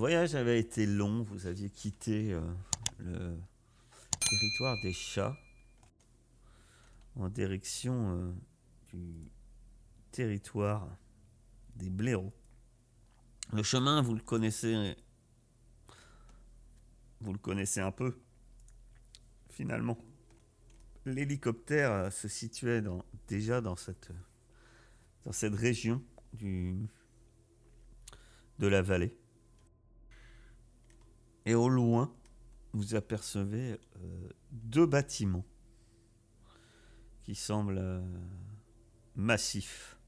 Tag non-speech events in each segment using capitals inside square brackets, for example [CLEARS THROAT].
Voyage avait été long, vous aviez quitté euh, le territoire des chats en direction euh, du territoire des blaireaux. Le chemin, vous le connaissez, vous le connaissez un peu, finalement. L'hélicoptère euh, se situait déjà dans cette, région de la vallée. Et au loin, vous apercevez euh, deux bâtiments qui semblent euh, massifs.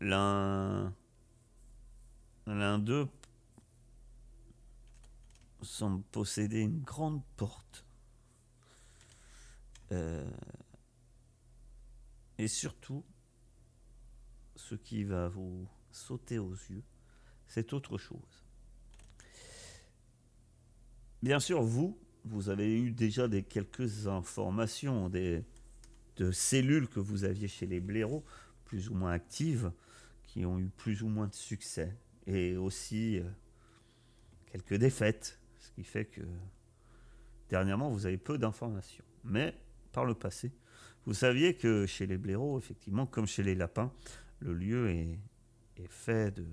L'un l'un d'eux semble posséder une grande porte. Euh, et surtout, ce qui va vous sauter aux yeux, c'est autre chose. Bien sûr, vous, vous avez eu déjà des quelques informations des, de cellules que vous aviez chez les blaireaux, plus ou moins actives, qui ont eu plus ou moins de succès, et aussi euh, quelques défaites, ce qui fait que dernièrement, vous avez peu d'informations. Mais par le passé, vous saviez que chez les blaireaux, effectivement, comme chez les lapins, le lieu est, est fait de,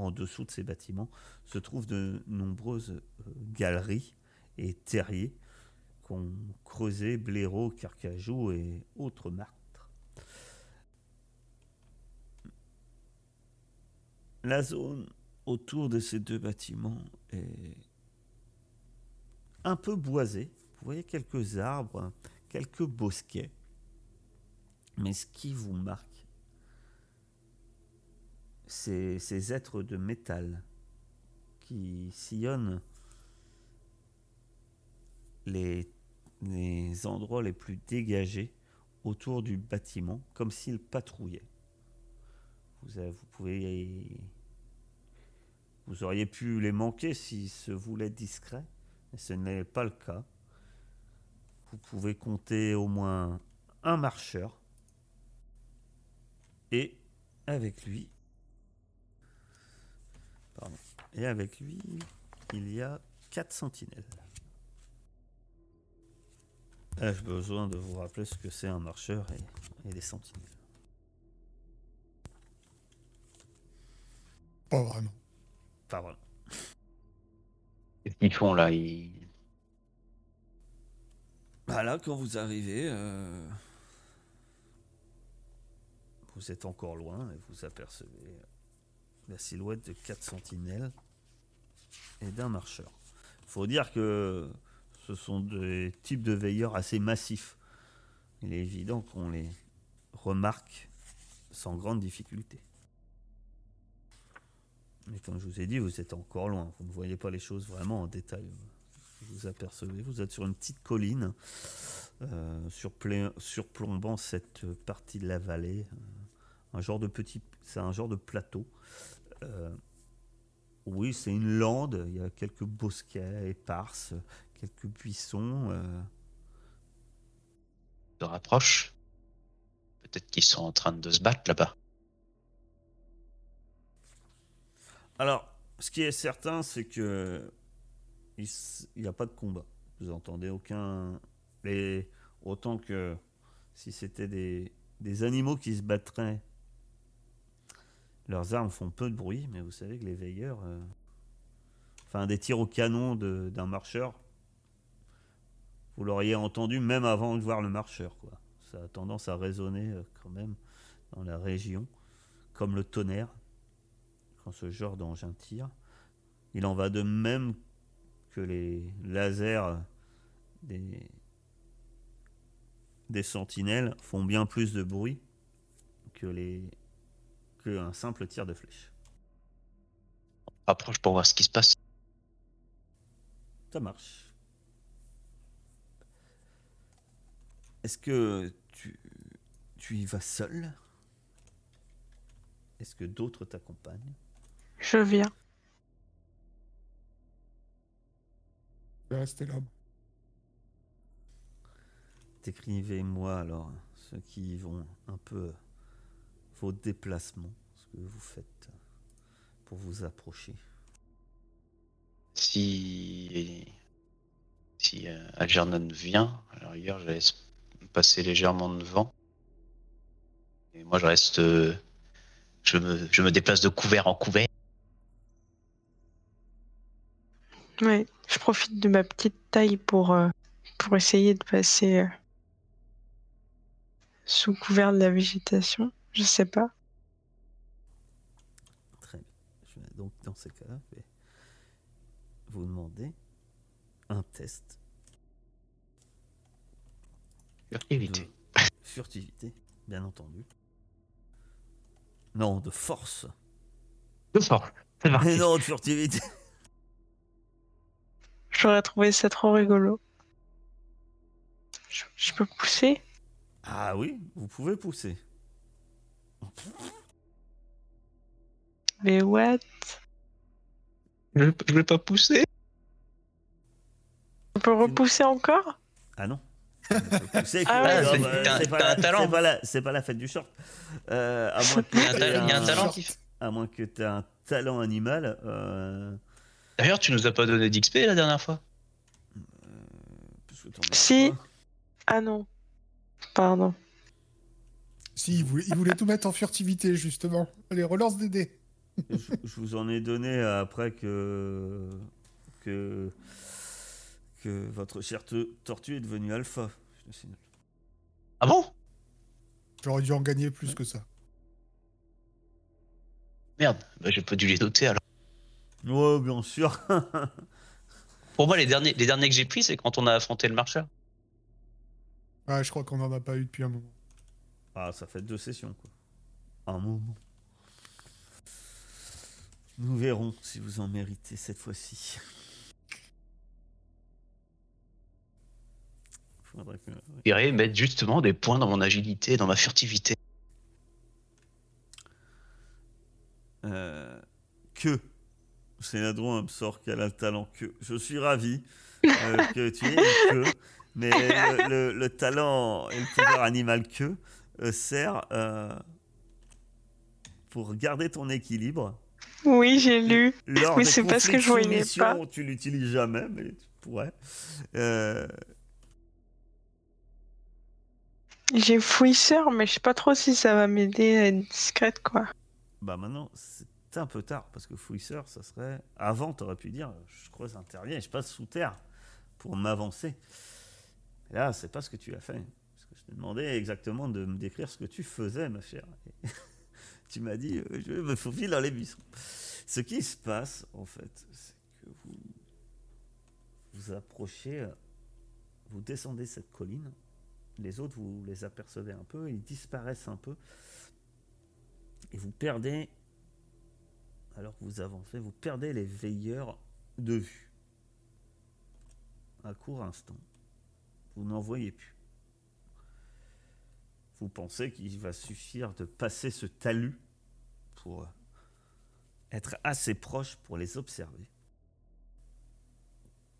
en dessous de ces bâtiments se trouvent de nombreuses euh, galeries et terriers qu'ont creusé blaireaux, carcajou et autres martres. La zone autour de ces deux bâtiments est un peu boisée. Vous voyez quelques arbres, quelques bosquets. Mais ce qui vous marque, ces êtres de métal qui sillonnent les, les endroits les plus dégagés autour du bâtiment, comme s'ils patrouillaient. Vous, avez- vous pouvez, vous auriez pu les manquer si se voulait discret, mais ce n'est pas le cas. Vous pouvez compter au moins un marcheur et avec lui Pardon. Et avec lui, il y a quatre sentinelles. Ai-je besoin de vous rappeler ce que c'est un marcheur et, et des sentinelles? Pas vraiment. Pas vraiment. Qu'est-ce qu'ils font là? Ils- Bah là, quand vous arrivez, euh, vous êtes encore loin et vous apercevez la silhouette de quatre sentinelles et d'un marcheur. faut dire que ce sont des types de veilleurs assez massifs. Il est évident qu'on les remarque sans grande difficulté. Mais comme je vous ai dit, vous êtes encore loin. Vous ne voyez pas les choses vraiment en détail. Vous apercevez, vous êtes sur une petite colline euh, surplombant cette partie de la vallée. un genre de petit, c'est un genre de plateau. Euh, oui, c'est une lande. Il y a quelques bosquets éparses, quelques buissons. euh, se rapprochent. Peut-être qu'ils sont en train de se battre là-bas. Alors, ce qui est certain, c'est que il n'y a pas de combat. Vous entendez aucun. Les, autant que si c'était des, des animaux qui se battraient, leurs armes font peu de bruit, mais vous savez que les veilleurs. euh, enfin, des tirs au canon d'un marcheur, vous l'auriez entendu même avant de voir le marcheur. Quoi. Ça a tendance à résonner euh, quand même dans la région, comme le tonnerre quand ce genre d'engin tire. Il en va de même que les lasers des, des sentinelles font bien plus de bruit que les que un simple tir de flèche. Rapproche pour voir ce qui se passe. Ça marche. Est-ce que tu, tu y vas seul? Est-ce que d'autres t'accompagnent? Je viens. Je vais rester là. Décrivez-moi alors ceux qui vont un peu vos déplacements, ce que vous faites pour vous approcher. Si. Si euh, Algernon vient, alors hier je laisse passer légèrement devant. Et moi je reste. euh, je, me, je me déplace de couvert en couvert. Ouais, je profite de ma petite taille pour, euh, pour essayer de passer euh, sous couvert de la végétation. Je sais pas. Très bien. Je vais donc, dans ces cas-là, je vais vous demander un test Furtivité. de furtivité, bien entendu. Non, de force. De force. C'est [LAUGHS] Mais parti. non, de furtivité. J'aurais trouvé ça trop rigolo. Je, je peux pousser? Ah oui, vous pouvez pousser. Mais what? Je, je vais pas pousser. On peut repousser encore? Ah non. Pousser, [LAUGHS] Ah ouais, c'est- c'est pas, la- un talent. c'est pas la- c'est pas la fête du short. Euh, à moins que Il y a un, t'aies ta- il y a un un- talent qui. À moins que tu aies un talent animal. euh, D'ailleurs, tu nous as pas donné d'XP la dernière fois parce que t'en as Si. Ah non. Pardon. Si, il voulait, il voulait tout mettre en furtivité, justement. Allez, relance des dés. je, je vous en ai donné après que que que votre chère te- tortue est devenue alpha. Ah bon? J'aurais dû en gagner plus que ça. Merde, bah, j'ai pas dû les noter alors. Ouais, bien sûr. [LAUGHS] Pour moi, les derniers, les derniers que j'ai pris, c'est quand on a affronté le marcheur. Ouais, je crois qu'on en a pas eu depuis un moment. Ah, ça fait deux sessions quoi. Un moment. Nous verrons si vous en méritez cette fois-ci. Faudrait que- J'irais mettre justement des points dans mon agilité, dans ma furtivité. Euh, que Sénadron sort qu'elle a le talent que. Je suis ravi euh, [LAUGHS] que tu aies que, mais le, le- le talent et le pouvoir animal que sert euh, pour garder ton équilibre. Oui, j'ai lu. Lors Oui, des c'est parce que je voyais pas. Tu l'utilises jamais, mais tu pourrais. Euh, J'ai fouisseur, mais je sais pas trop si ça va m'aider à être discrète, quoi. bah maintenant, c'est un peu tard parce que fouisseur, ça serait. Avant, tu aurais pu dire je creuse un terrier je passe sous terre pour m'avancer. Là, c'est pas ce que tu as fait. Demandé exactement de me décrire ce que tu faisais, ma chère. [LAUGHS] Tu m'as dit euh, je me faufile dans les buissons. Ce qui se passe, en fait, c'est que vous vous approchez, euh, vous descendez cette colline. Les autres, vous les apercevez un peu, ils disparaissent un peu. Et vous perdez, alors que vous avancez, vous perdez les veilleurs de vue. À court instant, vous n'en voyez plus. Vous pensez qu'il va suffire de passer ce talus pour être assez proche pour les observer?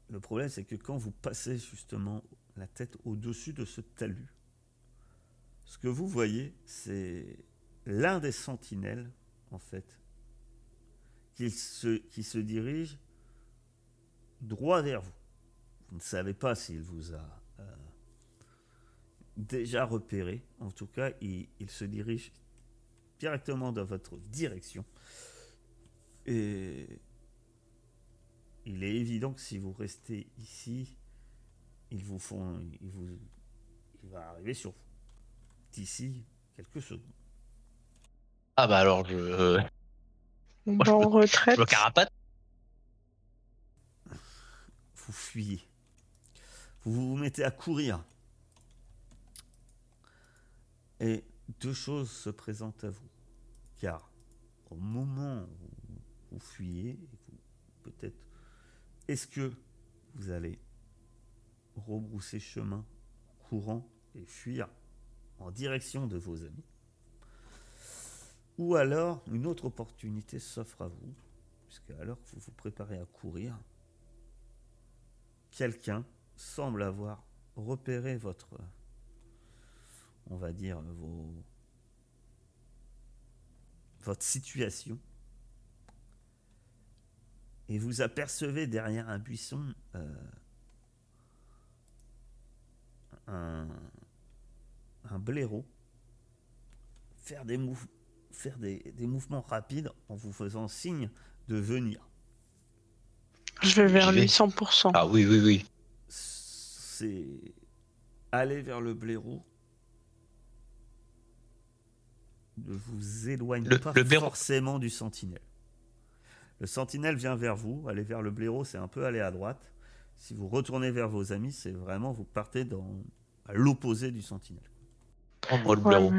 Le problème, c'est que quand vous passez justement la tête au-dessus de ce talus, ce que vous voyez, c'est l'un des sentinelles, en fait, qui se, qui se dirige droit vers vous. Vous ne savez pas s'il vous a euh, déjà repéré. En tout cas, il, il se dirige directement dans votre direction. Et il est évident que si vous restez ici, ils vous font, ils vous, il va arriver sur vous d'ici quelques secondes. Ah bah alors je, euh, On Moi, je va en peux- retraite. je me carapate. Vous fuyez. Vous vous mettez à courir. Et deux choses se présentent à vous. Car au moment où vous fuyez, peut-être, est-ce que vous allez rebrousser chemin, courant et fuir en direction de vos amis? Ou alors une autre opportunité s'offre à vous, puisque alors que vous vous préparez à courir, quelqu'un semble avoir repéré votre, on va dire, vos, votre situation Et vous apercevez derrière un buisson euh, un, un blaireau faire des, faire des, des mouvements rapides en vous faisant signe de venir. Je vais vers lui 100%. Ah oui, oui, oui. C'est aller vers le blaireau ne vous éloigne Le- pas le forcément du sentinelle. Le sentinelle vient vers vous, aller vers le blaireau, c'est un peu aller à droite. Si vous retournez vers vos amis, c'est vraiment vous partez dans à l'opposé du sentinelle. Prends-moi le blaireau.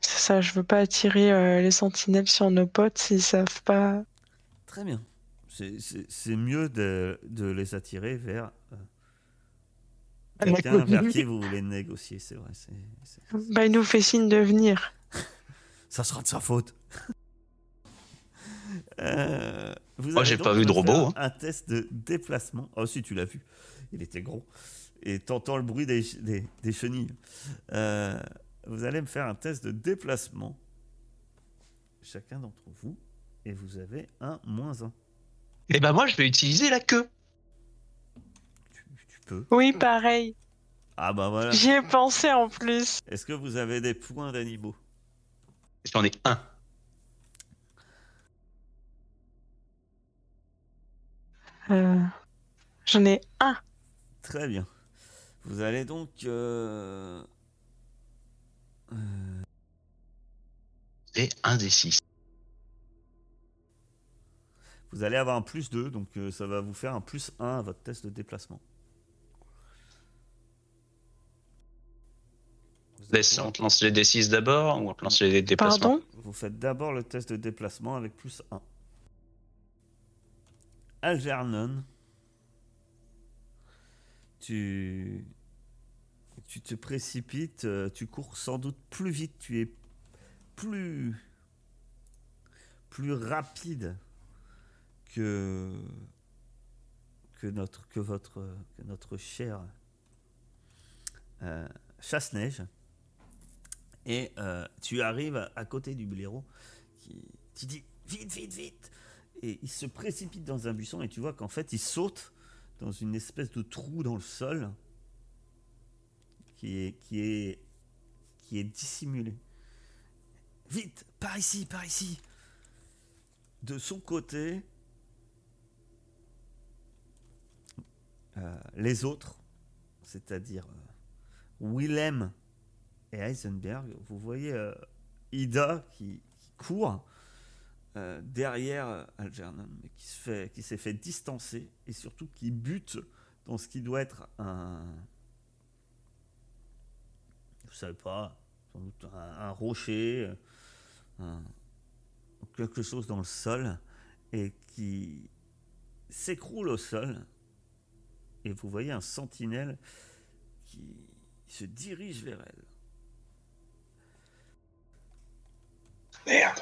C'est ça, je veux pas attirer euh, les sentinelles sur nos potes s'ils savent pas. Très bien. C'est- mieux de, de les attirer vers euh, quelqu'un vers commune. qui [LAUGHS] vous voulez négocier, c'est vrai. c'est- c'est- Bah, il nous fait signe de venir. [LAUGHS] Ça sera de sa faute. [LAUGHS] Euh, vous Moi, j'ai pas vu de me robot, faire hein. Un test de déplacement. Oh, si, tu l'as vu. Il était gros. Et t'entends le bruit des, des, des chenilles. Euh, vous allez me faire un test de déplacement. Chacun d'entre vous. Et vous avez un moins un. Et ben moi, je vais utiliser la queue. Oui, pareil. Ah bah voilà. J'y ai pensé en plus. Est-ce que vous avez des points d'animaux J'en ai un. Euh, J'en ai un. Très bien. Vous allez donc... euh, euh, Et un des six. Vous allez avoir un plus 2, donc euh, ça va vous faire un plus 1 à votre test de déplacement. Vous, allez Laisse- On te lance les D6 d'abord ou on te lance les déplacements? Pardon? Vous faites d'abord le test de déplacement avec plus 1. Algernon, tu, tu te précipites, euh, tu cours sans doute plus vite, tu es plus, plus rapide que, que, notre, que, votre, que notre cher euh, chasse-neige. Et euh, tu arrives à, côté du blaireau qui tu dis vite, vite, vite. Et il se précipite dans un buisson et tu vois qu'en fait il saute dans une espèce de trou dans le sol qui est, qui est, qui est dissimulé. Vite, par ici, par ici. De son côté, euh, les autres, c'est-à-dire euh, Willem et Heisenberg, vous voyez euh, Ida qui, court euh, derrière euh, Algernon, mais qui s'est fait distancer et surtout qui bute dans ce qui doit être un, je savais pas, sans doute un, rocher, quelque chose dans le sol et qui s'écroule au sol. Et vous voyez un sentinelle qui se dirige vers elle. Merde.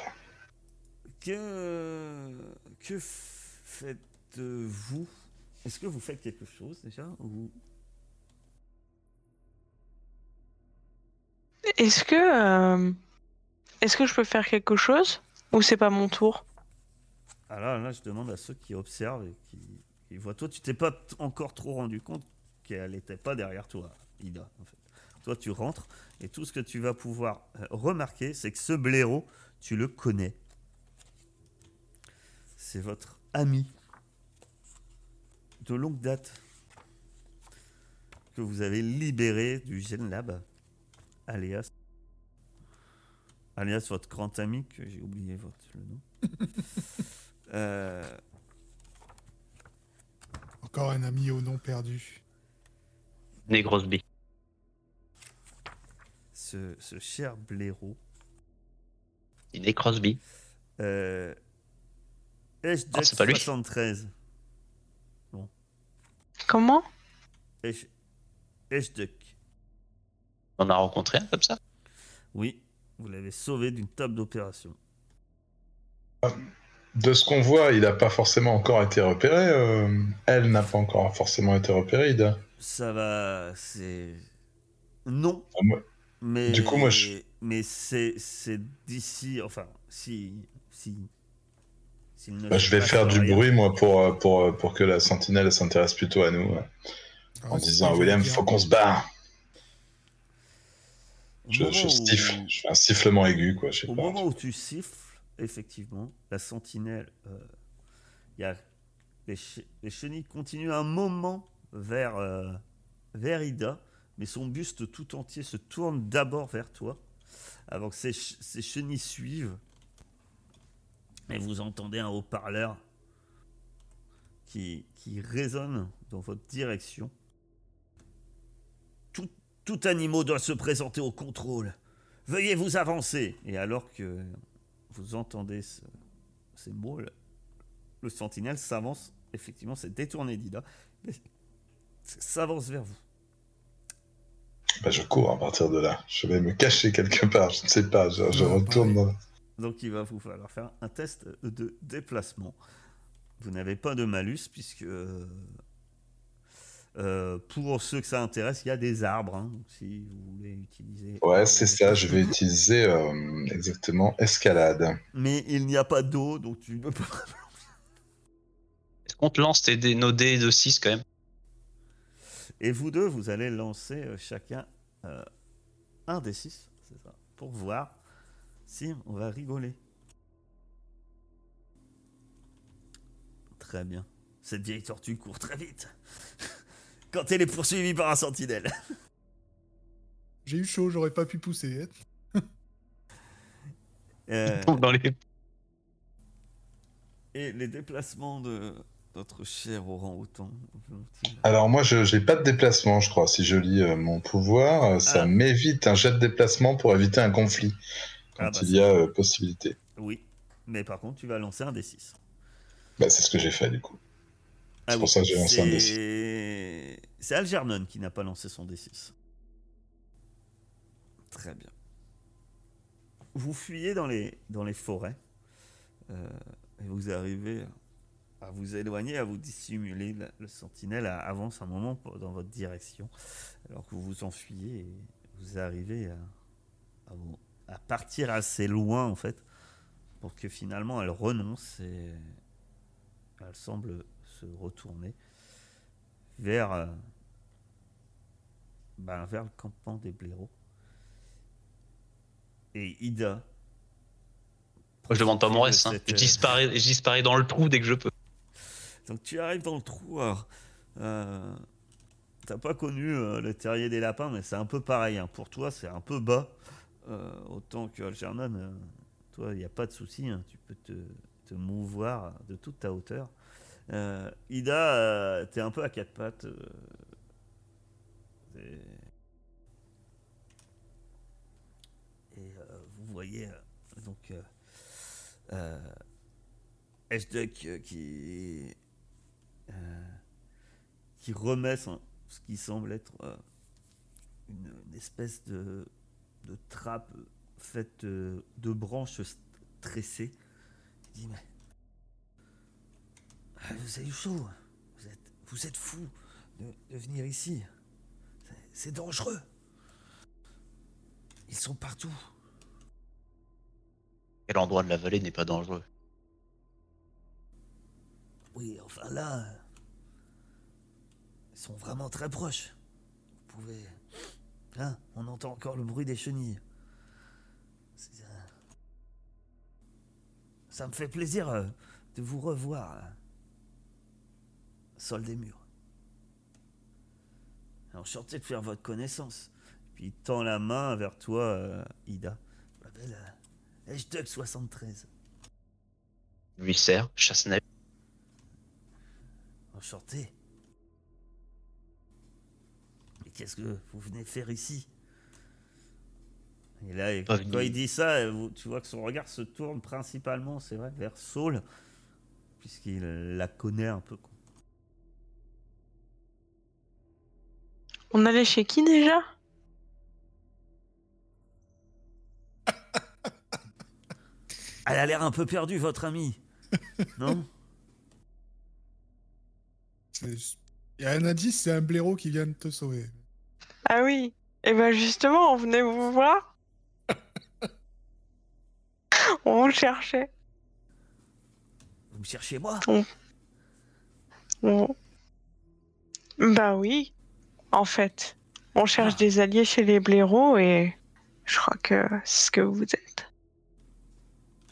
Que, que faites-vous? Est-ce que vous faites quelque chose déjà ou... Est-ce que. euh, Est-ce que je peux faire quelque chose? Ou c'est pas mon tour? Alors là, je demande à ceux qui observent et qui, qui voient. Toi, tu t'es pas encore trop rendu compte qu'elle n'était pas derrière toi, Ida. En fait. Toi, tu rentres et tout ce que tu vas pouvoir euh, remarquer, c'est que ce blaireau, tu le connais. C'est votre ami de longue date que vous avez libéré du Gen Lab, alias alias votre grand ami que j'ai oublié votre le nom. [LAUGHS] Euh, Encore un ami au nom perdu. Négrosby. ce, ce cher blaireau. Nick Crosby. Euh, Ah, c'est pas lui. 73. Comment? Duck. On a rencontré un comme ça? Oui, vous l'avez sauvé d'une table d'opération. De ce qu'on voit, il n'a pas forcément encore été repéré. euh, elle n'a pas encore forcément été repérée, Ida. Ça va, c'est. Non, Ah, moi- mais. Du coup, moi, je- Mais c'est c'est d'ici. Enfin, si. Si. Bah, je vais faire du rien. bruit, moi, pour, euh, pour, euh, pour que la sentinelle s'intéresse plutôt à nous. ouais. En disant à William, faut qu'on se barre. Je, où- siffle, je fais un sifflement aigu, quoi. Je sais Au pas. moment où tu siffles, effectivement, la sentinelle, euh, il y a les, les chenilles continuent un moment vers, euh, vers Ida, mais son buste tout entier se tourne d'abord vers toi, avant que ces chenilles suivent. Et vous entendez un haut-parleur qui, résonne dans votre direction. Tout, animal doit se présenter au contrôle. Veuillez vous avancer. Et alors que vous entendez ce- ces mots, le, le sentinelle s'avance, effectivement, c'est détourné d'Ida, s'avance vers vous. Bah, je cours à partir de là. Je vais me cacher quelque part, je ne sais pas. Je, je Non, retourne dans... Donc il va vous falloir faire un test de déplacement. Vous n'avez pas de malus puisque euh, euh, pour ceux que ça intéresse, il y a des arbres. hein, donc si vous voulez utiliser. Ouais, c'est ça. Je vais utiliser euh, exactement escalade. Mais il n'y a pas d'eau, donc tu ne peux pas. Est-ce qu'on te lance tes dés- nos dés de 6 quand même? Et vous deux, vous allez lancer euh, chacun euh, un des six, c'est ça, pour voir si on va rigoler. Très bien. Cette vieille tortue court très vite. [LAUGHS] Quand elle est poursuivie par un sentinelle. [LAUGHS] J'ai eu chaud, j'aurais pas pu pousser. hein. Euh, [LAUGHS] Dans les... et les déplacements de notre cher orang-outan. Alors moi, je n'ai pas de déplacement, je crois. Si je lis euh, mon pouvoir, euh, ça Ah. m'évite un jet de déplacement pour éviter un conflit quand Ah, bah, il c'est- y a euh, possibilité. Oui, mais par contre, tu vas lancer un des 6. Bah, c'est ce que j'ai fait du coup. C'est pour ça que j'ai lancé un C'est c'est Algernon qui n'a pas lancé son D6. Très bien. Vous fuyez dans les, dans les forêts et vous arrivez à vous éloigner, à vous dissimuler. Le sentinelle avance un moment dans votre direction alors que vous vous enfuyez et vous arrivez à, à vous- à partir assez loin en fait pour que finalement elle renonce et elle semble se retourner vers, euh, ben, vers le campement des blaireaux. Et Ida. Je demande pas mon reste. hein. cette, Je, disparais, je disparais dans le trou dès que je peux. Donc tu arrives dans le trou. euh, T'as pas connu euh, le terrier des lapins, mais c'est un peu pareil. hein. Pour toi, c'est un peu bas. Euh, autant que Algernon, toi, il n'y a pas de souci. hein. Tu peux te, mouvoir de toute ta hauteur. Ida, t'es un peu à quatre pattes. et vous voyez donc H-Duck qui, euh, qui remet son- ce qui semble être euh, une, une espèce de, de trappe faite euh, de branches tressées. Il dit Mais. ah, Vous avez eu chaud. Vous êtes, vous êtes fou de, de venir ici. C'est- dangereux. Ils sont partout. Quel endroit de la vallée n'est pas dangereux Oui, enfin là, sont vraiment très proches. Vous pouvez... Hein, on entend encore le bruit des chenilles. C'est, euh, Ça me fait plaisir euh, de vous revoir. là. Sol des murs. Enchanté de faire votre connaissance. Puis il tend la main vers toi, euh, Ida. M'appelle euh, H-Duck 73. Lui sert, chasse. Enchanté. Qu'est-ce que vous venez faire ici? Et là, Pas quand il dit ça, tu vois que son regard se tourne principalement, c'est vrai, vers Saul, puisqu'il la connaît un peu. quoi. On allait chez qui déjà? [LAUGHS] Elle a l'air un peu perdue, votre amie. [LAUGHS] non? Il y a un indice, c'est un blaireau qui vient de te sauver. Ah oui. Et ben justement, on venait vous voir. [LAUGHS] on vous cherchait. Vous me cherchez moi? On- Bah oui, en fait. On cherche Ah. des alliés chez les blaireaux et je crois que c'est ce que vous êtes.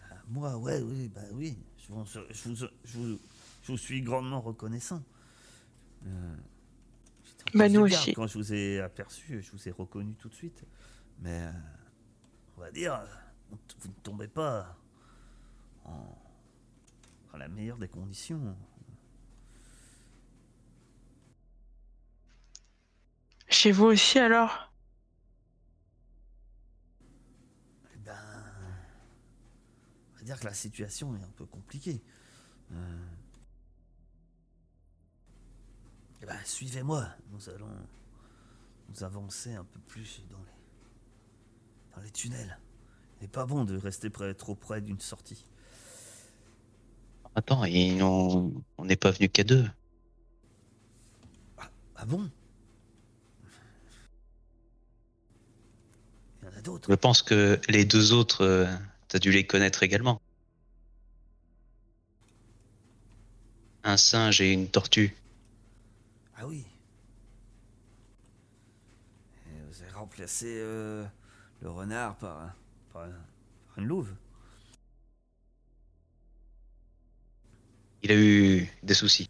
Ah, Moi, ouais, oui, bah oui. Je vous, je vous, je vous, je vous suis grandement reconnaissant. Euh, Bah, nous aussi. Quand je vous ai aperçu, je vous ai reconnu tout de suite. Mais euh, on va dire, vous ne tombez pas en, dans la meilleure des conditions. Chez vous aussi alors? Eh ben, on va dire que la situation est un peu compliquée. Euh, eh ben, suivez-moi. Nous allons nous avancer un peu plus dans les, dans les tunnels. Il n'est pas bon de rester près, trop près d'une sortie. Attends, et on on n'est pas venu qu'à deux. Ah bon? Il y en a d'autres. Je pense que les deux autres, euh, t'as dû les connaître également. Un singe et une tortue. Ah oui. Et vous avez remplacé euh, le renard par, un- par, un- par une louve. Il a eu des soucis.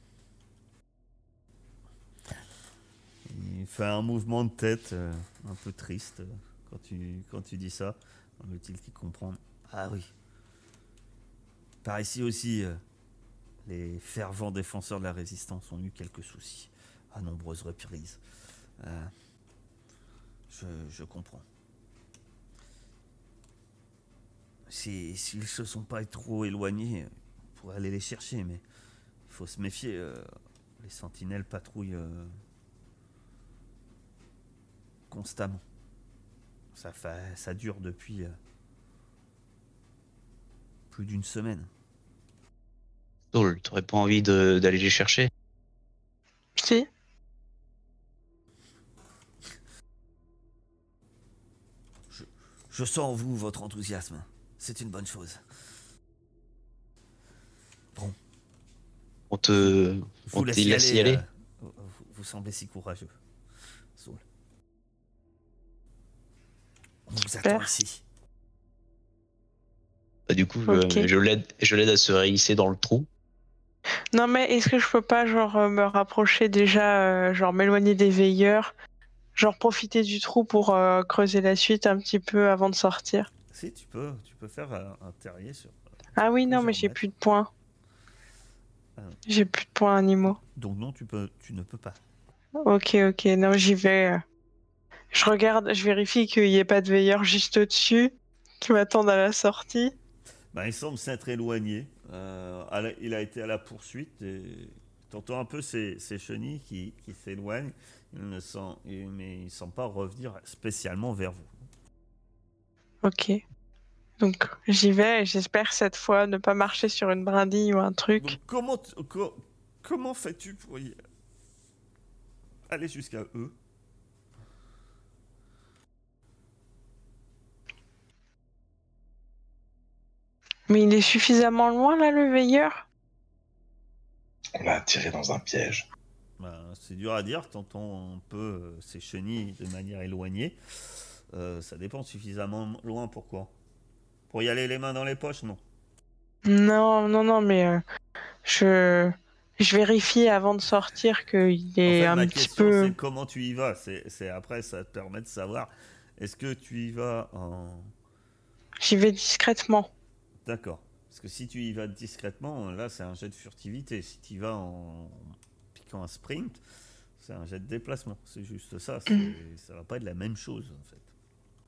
Il fait un mouvement de tête euh, un peu triste euh, quand tu, quand tu dis ça. Semble-t-il qu'il comprend. Ah oui. Par ici aussi, euh, les fervents défenseurs de la résistance ont eu quelques soucis à nombreuses reprises. Euh, je, je comprends. Si- S'ils se sont pas trop éloignés, on pourrait aller les chercher, mais il faut se méfier. euh, les sentinelles patrouillent euh, constamment. Ça, fait, ça dure depuis euh, plus d'une semaine. Saul, t'aurais pas envie d'aller les chercher? Si Je sens en vous votre enthousiasme. C'est une bonne chose. On te. Je On laisse te y laisse aller. y aller euh, vous, vous semblez si courageux. On vous attend ici. Bah, du coup, Ok. je, je l'aide je l'aide à se réhisser dans le trou. Non mais est-ce que je peux pas genre euh, me rapprocher déjà, euh, genre m'éloigner des veilleurs, genre profiter du trou pour euh, creuser la suite un petit peu avant de sortir Si, tu peux, tu peux faire un, un terrier sur. Ah oui non mais j'ai plus de points. Ah. J'ai plus de points animaux. Donc non, tu peux, tu ne peux pas. Ok ok non j'y vais. euh. Je regarde, je vérifie qu'il n'y ait pas de veilleurs juste au-dessus qui m'attendent à la sortie. Ben, il semble s'être éloigné. Euh, la- il a été à la poursuite et t'entends un peu ses chenilles qui, qui s'éloignent. Mais il ne semble pas revenir spécialement vers vous. Ok. Donc j'y vais et j'espère cette fois ne pas marcher sur une brindille ou un truc. Donc, comment, co- comment fais-tu pour y aller jusqu'à eux? Mais il est suffisamment loin là le veilleur? On l'a attiré dans un piège. Ben, C'est dur à dire. T'entends un peu euh, ces chenilles de manière éloignée. Euh, ça dépend suffisamment loin. Pourquoi? Pour y aller les mains dans les poches Non? Non, non, non, mais euh, je, je vérifie avant de sortir qu'il En est fait, un ma petit peu. c'est comment tu y vas? C'est c'est après, ça te permet de savoir. Est-ce que tu y vas en. J'y vais discrètement. D'accord. Parce que si tu y vas discrètement, là, c'est un jet de furtivité. Si tu y vas en piquant un sprint, c'est un jet de déplacement. C'est juste ça. [CLEARS THROAT] Ça va pas être la même chose, en fait,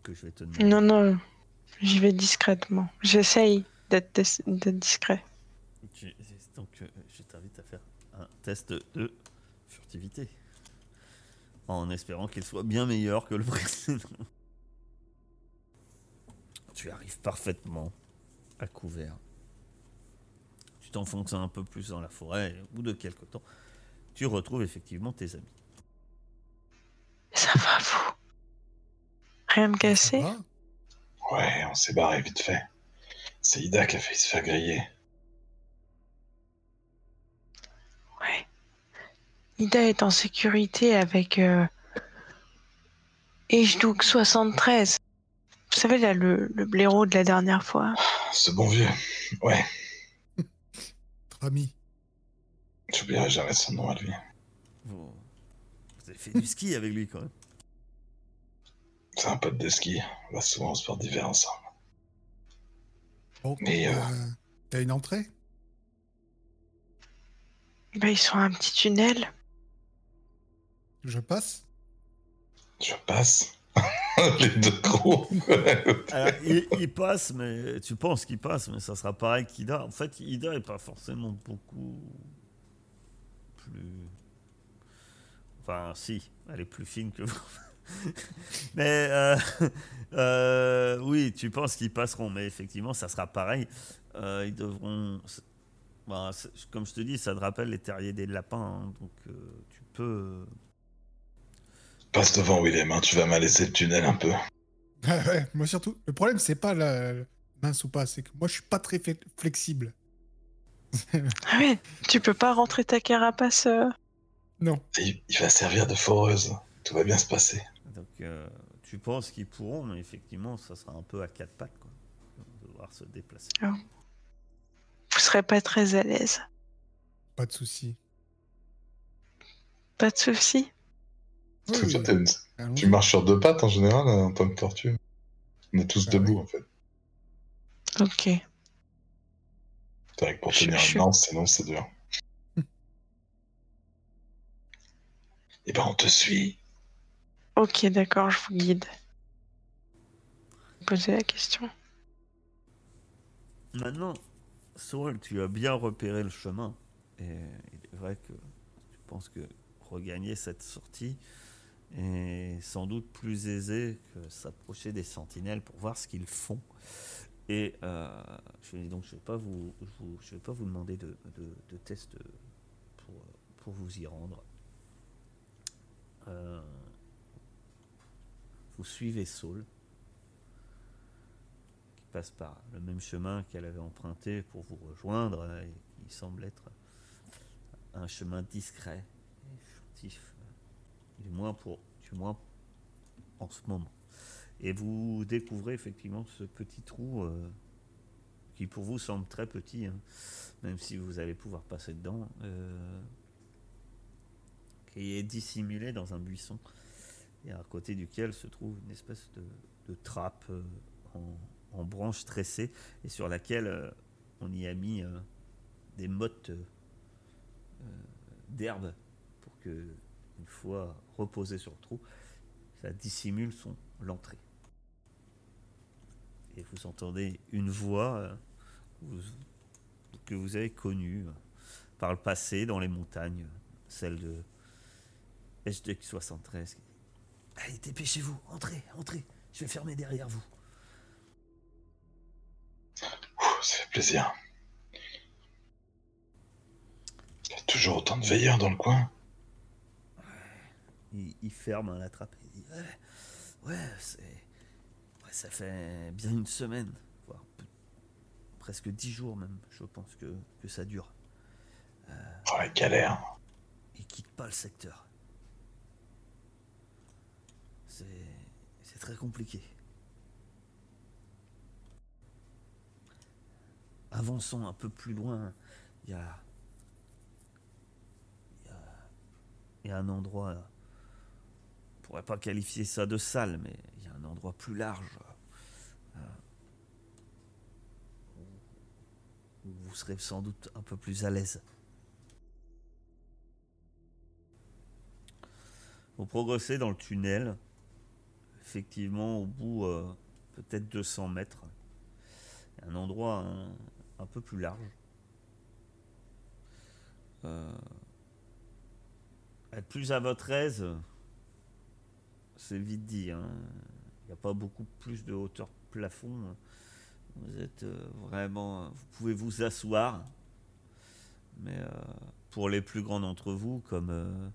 que je vais te demander. Non, non, j'y vais discrètement. J'essaye d'être dis- d'être discret. Donc, euh, je t'invite à faire un test de furtivité. En espérant qu'il soit bien meilleur que le [LAUGHS] précédent. Tu arrives parfaitement à couvert t'enfonces un peu plus dans la forêt, ou de quelque temps, tu retrouves effectivement tes amis. Ça va, vous? Rien me casser Ouais, on s'est barré vite fait. C'est Ida qui a failli se faire griller. Ouais. Ida est en sécurité avec euh, Ejdouk 73. Vous savez, là, le, le blaireau de la dernière fois. Ce bon vieux. Ouais, ami. j'oublierai jamais son nom à lui. Vous, vous avez fait du ski avec lui quand même. C'est un pote de ski. On va souvent au sport d'hiver ensemble. Bon, Mais, euh, euh, t'as une entrée? Bah, ils sont à un petit tunnel. Je passe? Je passe. [LAUGHS] Les deux gros. [LAUGHS] Il, passe, mais tu penses qu'il passe, mais ça sera pareil qu'Ida. En fait, Ida est pas forcément beaucoup plus. Enfin, si, elle est plus fine que vous. [LAUGHS] mais euh, euh, oui, tu penses qu'ils passeront, mais effectivement, ça sera pareil. Euh, ils devront. Bah, comme je te dis, ça te rappelle les terriers des lapins, hein, donc tu peux. Passe devant Willem, hein, tu vas mal laisser le tunnel un peu. [LAUGHS] Ouais, ouais, moi surtout. Le problème, c'est pas la mince ou pas, c'est que moi, je suis pas très fle- flexible. [LAUGHS] Ah ouais, tu peux pas rentrer ta carapace. euh. Non. Il, il va servir de foreuse. Tout va bien se passer. Donc, euh, tu penses qu'ils pourront, mais effectivement, ça sera un peu à quatre pattes, quoi. Devoir se déplacer. Vous serez pas très à l'aise. Pas de souci. Pas de soucis. Oui, oui, une-. Tu marches sur deux pattes en général en tant que tortue. On est tous Ah debout oui. en fait. Ok. C'est vrai que pour Je- tenir je- une lance, sinon c'est dur. [LAUGHS] Eh ben on te suit. Ok, d'accord, je vous guide. Posez la question. Maintenant, Sorel, tu as bien repéré le chemin. Et il est vrai que tu penses que regagner cette sortie est sans doute plus aisé que s'approcher des sentinelles pour voir ce qu'ils font. Et euh, je donc je je vais pas vous demander de, test pour, vous y rendre. Euh, vous suivez Saul qui passe par le même chemin qu'elle avait emprunté pour vous rejoindre et qui semble être un chemin discret et furtif, du moins pour du moins en ce moment. Et vous découvrez effectivement ce petit trou euh, qui pour vous semble très petit, hein, même si vous allez pouvoir passer dedans, euh, qui est dissimulé dans un buisson et à côté duquel se trouve une espèce de, trappe euh, en, en branches tressées et sur laquelle on y a mis des mottes d'herbe pour que, une fois reposé sur le trou, ça dissimule son l'entrée. Et vous entendez une voix euh, que vous avez connue euh, par le passé dans les montagnes, celle de HDX 73. Allez, dépêchez-vous, entrez, entrez, je vais fermer derrière vous. Ça fait plaisir. Il y a toujours autant de veilleurs dans le coin. Il, il ferme hein, la trappe et il dit Ouais, ouais, ça fait bien une semaine, voire presque dix jours même, je pense que, que ça dure. Oh la galère. Il quitte pas le secteur. C'est. C'est très compliqué. Avançons un peu plus loin. Il y a. Il y a, il y a un endroit. Pourrait pas qualifier ça de salle, mais il y a un endroit plus large. euh, où- vous serez sans doute un peu plus à l'aise. Vous progressez dans le tunnel. Effectivement, au bout, euh, peut-être 200 mètres, un endroit un, un peu plus large. Euh, être plus à votre aise, c'est vite dit. hein. Il n'y a pas beaucoup plus de hauteur plafond. Vous êtes euh, vraiment. Vous pouvez vous asseoir. Mais euh, pour les plus grands d'entre vous, comme euh,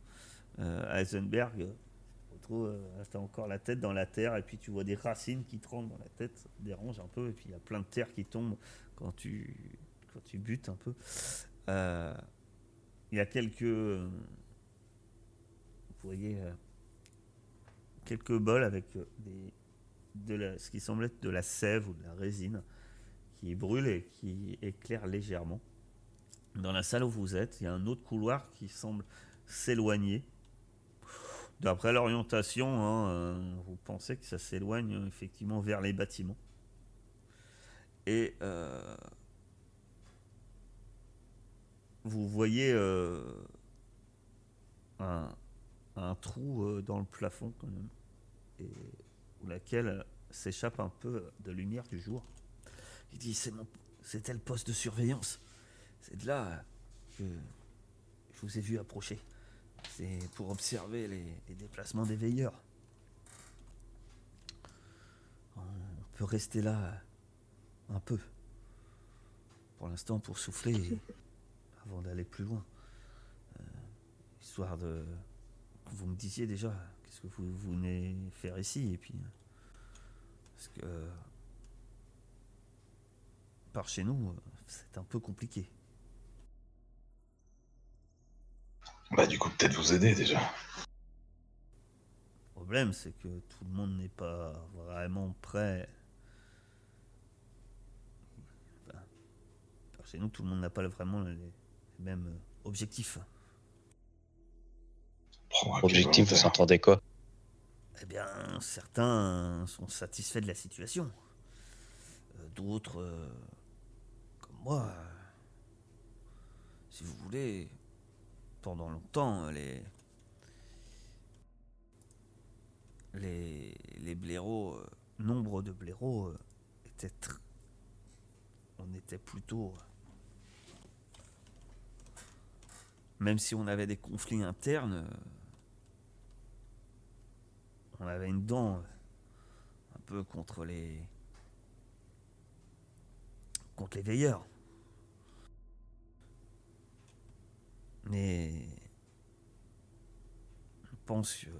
euh, Heisenberg, tu te retrouves, euh, t'as encore la tête dans la terre et puis tu vois des racines qui te dans la tête, ça dérange un peu et puis il y a plein de terre qui tombe quand tu, quand tu butes un peu. Il y a quelques, voyez euh, quelques bols avec euh, des, de ce qui semble être de la sève ou de la résine qui brûle et qui éclaire légèrement. Dans la salle où vous êtes, il y a un autre couloir qui semble s'éloigner. D'après l'orientation, hein, euh, vous pensez que ça s'éloigne euh, effectivement vers les bâtiments. Et vous voyez un, trou dans le plafond quand même, et laquelle s'échappe un peu de lumière du jour. Il dit c'est mon, c'était le poste de surveillance. C'est de là que je vous ai vu approcher. C'est pour observer les, déplacements des veilleurs. On peut rester là un peu. Pour l'instant, pour souffler [LAUGHS] avant d'aller plus loin. Euh, histoire de. Vous me disiez déjà, qu'est-ce que vous, vous venez faire ici Et puis. Parce que. Par chez nous, c'est un peu compliqué. Bah, du coup, peut-être vous aider déjà. Le problème, c'est que tout le monde n'est pas vraiment prêt. Enfin, par chez nous, tout le monde n'a pas vraiment les, les mêmes objectifs. Objectif, vous entendez quoi? Eh bien, certains sont satisfaits de la situation. Euh, D'autres, euh, comme moi, si vous voulez, pendant longtemps, les. Les, les blaireaux, euh, nombre de blaireaux tr- on était plutôt. Même si on avait des conflits internes, on avait une dent euh, un peu contre les contre les veilleurs. Mais je pense que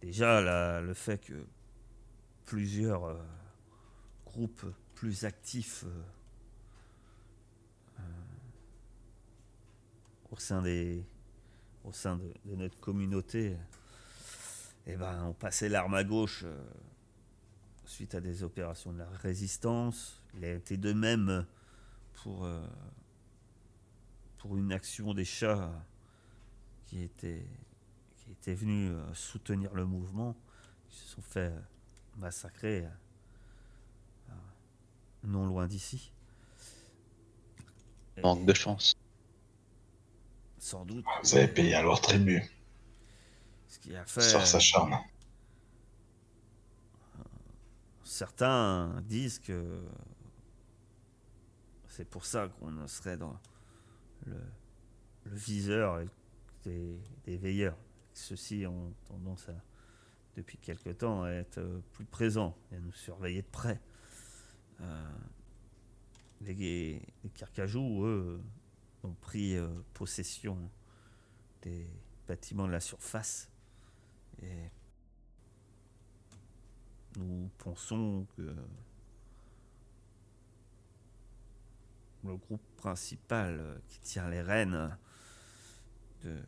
déjà la- le fait que plusieurs euh, groupes plus actifs euh, euh, au sein des au sein de notre communauté eh ben, on passait l'arme à gauche euh, suite à des opérations de la résistance. Il a été de même pour, euh, pour une action des chats qui était, qui était euh, soutenir le mouvement. Ils se sont fait euh, massacrer euh, non loin d'ici. Et Manque de chance. Sans doute. Vous avez payé à leur tribut. Qui a fait. Sort sa charme. Certains disent que c'est pour ça qu'on serait dans le, le viseur et- des, des veilleurs. Ceux-ci ont tendance à, depuis quelque temps, à être plus présents et à nous surveiller de près. Euh, les, les Carcajou, eux, ont pris euh, possession des bâtiments de la surface et nous pensons que le groupe principal qui tient les rênes de,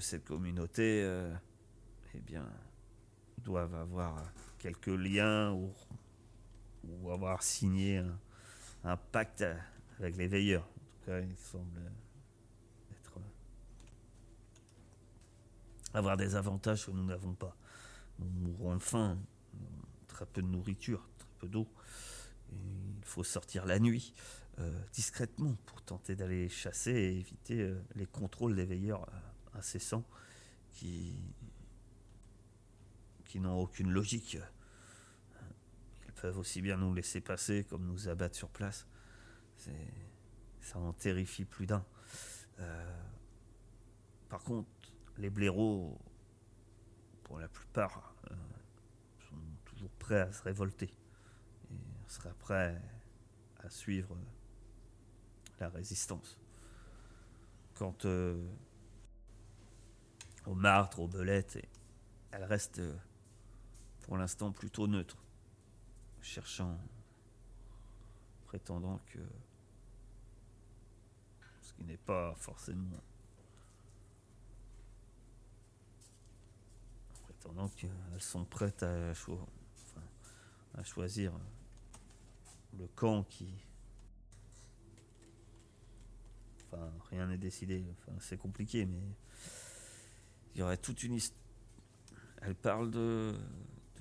cette communauté, euh, eh bien, doivent avoir quelques liens ou, ou avoir signé un, un pacte avec les veilleurs. En tout cas, il semble être avoir des avantages que nous n'avons pas. Nous mourrons de faim, très peu de nourriture, très peu d'eau. Il faut sortir la nuit, euh, discrètement, pour tenter d'aller chasser et éviter euh, les contrôles des veilleurs euh, incessants qui, qui n'ont aucune logique. Ils peuvent aussi bien nous laisser passer comme nous abattre sur place. Ça en terrifie plus d'un. Par contre, les blaireaux, pour la plupart, euh, sont toujours prêts à se révolter. Et on sera prêts à suivre la résistance. Quant euh, aux martres, aux belettes, et- elles restent euh, pour l'instant plutôt neutres, cherchant, prétendant que, ce qui n'est pas forcément attendant qu'elles sont prêtes à, choisir le camp qui. Enfin, rien n'est décidé. Enfin, c'est compliqué, mais il y aurait toute une histoire. Elle parle de,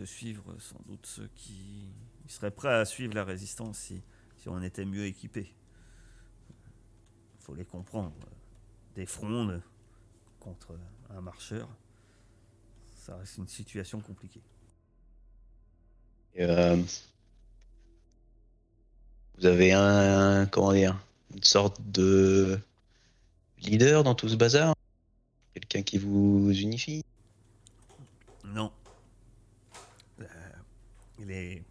suivre sans doute ceux qui ils seraient prêts à suivre la résistance si, si on était mieux équipés. Il faut les comprendre. Des frondes contre un marcheur, ça reste une situation compliquée. Euh, vous avez un, comment dire, une sorte de leader dans tout ce bazar? Quelqu'un qui vous unifie? Non. Euh, il est.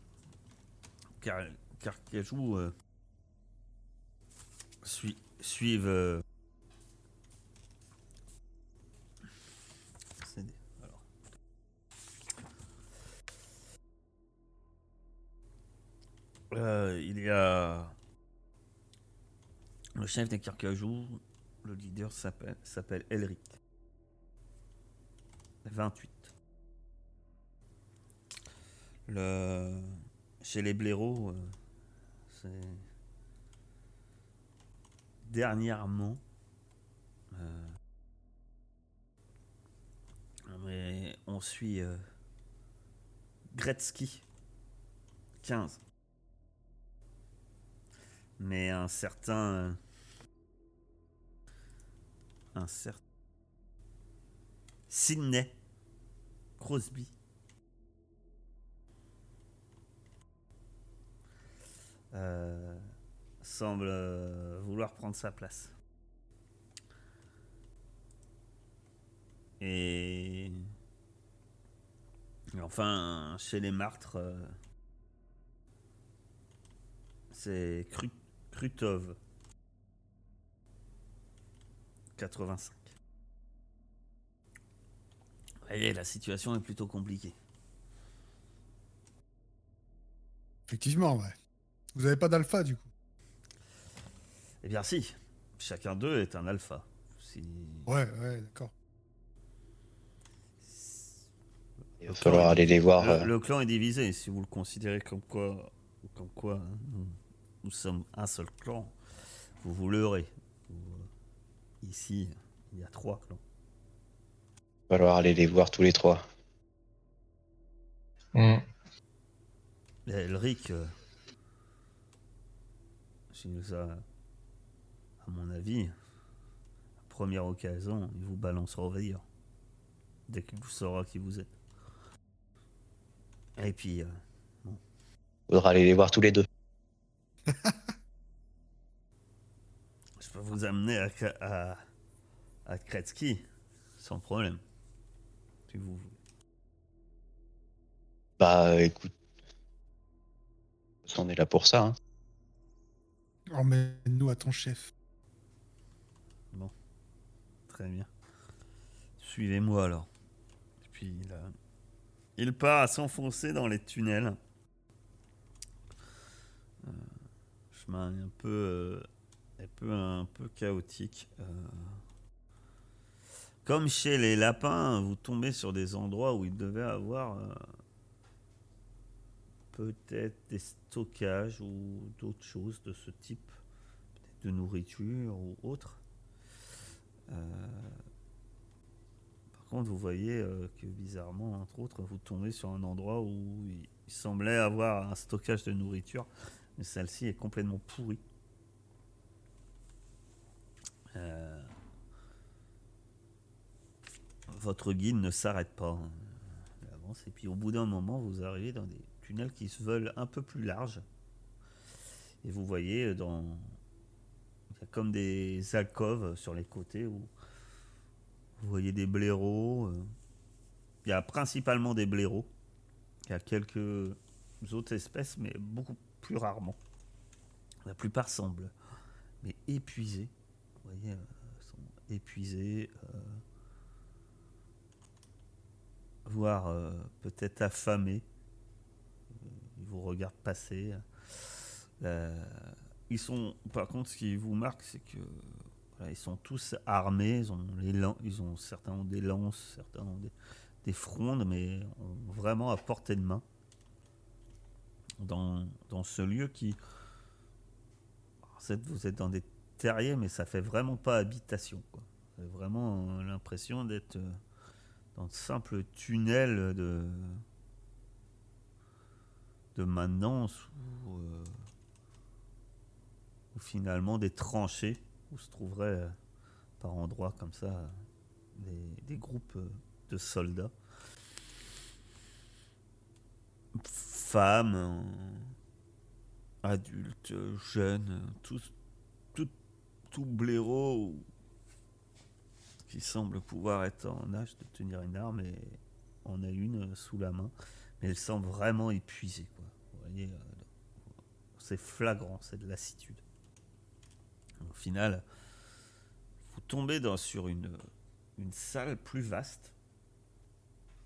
Car, Carcajou euh, suivent. Euh, il y a le chef des Carcajou, le leader s'appelle Elric. 28. Le... Chez les blaireaux, euh, c'est. Dernièrement. euh, mais on suit euh, Gretzky. 15. Mais un certain. euh, Un certain. Sydney Crosby. euh, semble euh, vouloir prendre sa place. Et, enfin, chez les martres, c'est Kru- Krutov. 85. Vous voyez, la situation est plutôt compliquée. Effectivement, ouais. Vous avez pas d'alpha, du coup. Eh bien si, chacun d'eux est un alpha. Si... Ouais, ouais, d'accord. Il va falloir aller les voir. Le, euh, le clan est divisé, si vous le considérez comme quoi, comme quoi hein, nous, sommes un seul clan, vous vous leurrez. Vous, ici, il y a trois clans. Il va falloir aller les voir tous les trois. Et Elric, euh, nous a, à mon avis, à première occasion, il vous balancera au veilleur. Dès qu'il vous saura qui vous êtes. Et puis, euh, Faudra aller les voir tous les deux. [LAUGHS] Je peux vous amener à, à, à Kretsky sans problème. Si vous voulez. Bah écoute. On est là pour ça. hein. Emmène-nous à ton chef. Très bien. Suivez-moi alors. Et puis il, a- il part à s'enfoncer dans les tunnels. Euh, un peu, euh, un peu, un peu chaotique. Euh, comme chez les lapins, vous tombez sur des endroits où il devait avoir euh, peut-être des stockages ou d'autres choses de ce type, de nourriture ou autre. Euh, par contre, vous voyez euh, que bizarrement, entre autres, vous tombez sur un endroit où il semblait avoir un stockage de nourriture, celle-ci est complètement pourrie. Euh, votre guide ne s'arrête pas. hein. Et puis au bout d'un moment, vous arrivez dans des tunnels qui se veulent un peu plus larges. Et vous voyez dans, il y a comme des alcôves sur les côtés où vous voyez des blaireaux. euh. Il y a principalement des blaireaux. Il y a quelques autres espèces, mais beaucoup plus rarement. La plupart semblent mais épuisés. Vous voyez, euh, sont épuisés, euh, voire euh, peut-être affamés. Ils vous regardent passer. Ils sont, par contre, ce qui vous marque, c'est que ils sont tous armés. Ils ont certains ont des lances, certains ont des, des frondes, mais vraiment à portée de main dans, dans ce lieu qui. Vous êtes, dans des terriers, mais ça fait vraiment pas habitation. quoi. Vous avez vraiment euh, l'impression d'être euh, dans de simples tunnels de, de maintenance ou, euh, finalement des tranchées où se trouveraient par endroits comme ça des, des groupes de soldats. Femmes, adultes, jeunes, tous, tout, tout blaireau qui semble pouvoir être en âge de tenir une arme et on a une sous la main, mais elle semble vraiment épuisée. Vous voyez, euh, c'est flagrant, c'est de lassitude. Au final, vous tombez sur une salle plus vaste,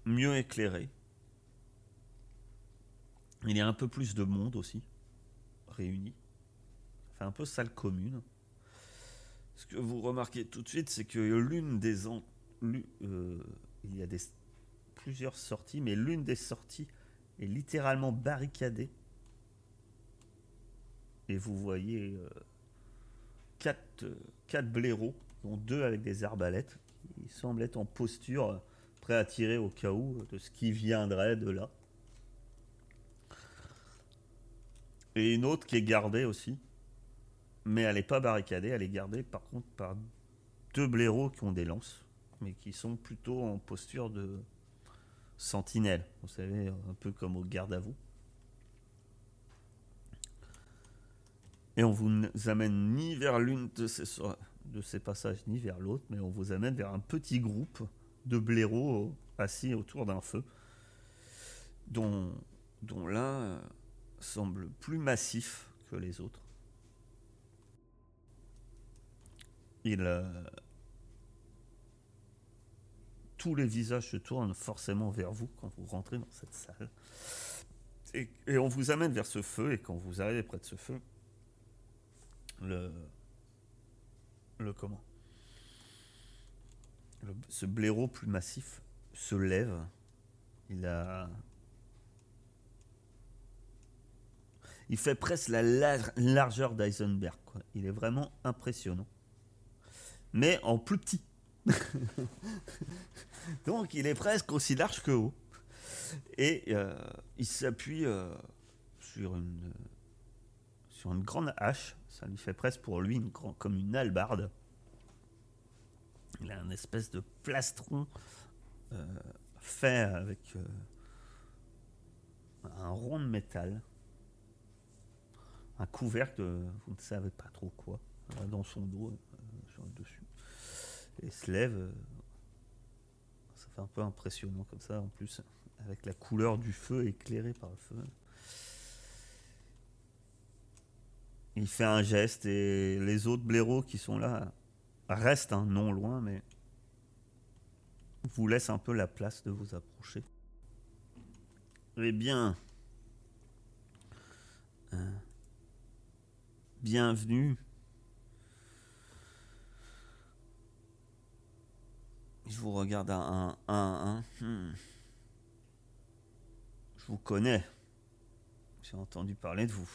mieux éclairée. Il y a un peu plus de monde aussi, réuni. Fait un peu salle commune. Ce que vous remarquez tout de suite, c'est que l'une des... euh, il y a plusieurs sorties, mais l'une des sorties est littéralement barricadée. Et vous voyez euh, quatre, euh, quatre blaireaux, dont deux avec des arbalètes. Ils semblent être en posture, prêts à tirer au cas où de ce qui viendrait de là. Et une autre qui est gardée aussi. Mais elle n'est pas barricadée, elle est gardée par contre par deux blaireaux qui ont des lances, mais qui sont plutôt en posture de sentinelle. Vous savez, un peu comme au garde à vous. Et on vous amène ni vers l'une de ces, de ces passages, ni vers l'autre, mais on vous amène vers un petit groupe de blaireaux assis autour d'un feu, dont, dont l'un semble plus massif que les autres. Il, euh, tous les visages se tournent forcément vers vous quand vous rentrez dans cette salle. Et, on vous amène vers ce feu, et quand vous arrivez près de ce feu, le. Le comment? Ce blaireau plus massif se lève. Il a. Il fait presque la lar- largeur d'Eisenberg. Il est vraiment impressionnant. Mais en plus petit. [LAUGHS] Donc il est presque aussi large que haut. Et euh, il s'appuie euh, sur une sur une grande hache. Ça lui fait presque pour lui une grand- comme une hallebarde. Il a un espèce de plastron euh, fait avec un rond de métal. Un couvercle, de- vous ne savez pas trop quoi, euh, dans son dos, euh, dessus. Et se lève. euh, ça fait un peu impressionnant comme ça, en plus, avec la couleur du feu éclairée par le feu. Il fait un geste et les autres blaireaux qui sont là restent hein, non loin, mais vous laissent un peu la place de vous approcher. Eh bien, euh, bienvenue. Je vous regarde à un, un, un. hmm. Je vous connais. J'ai entendu parler de vous.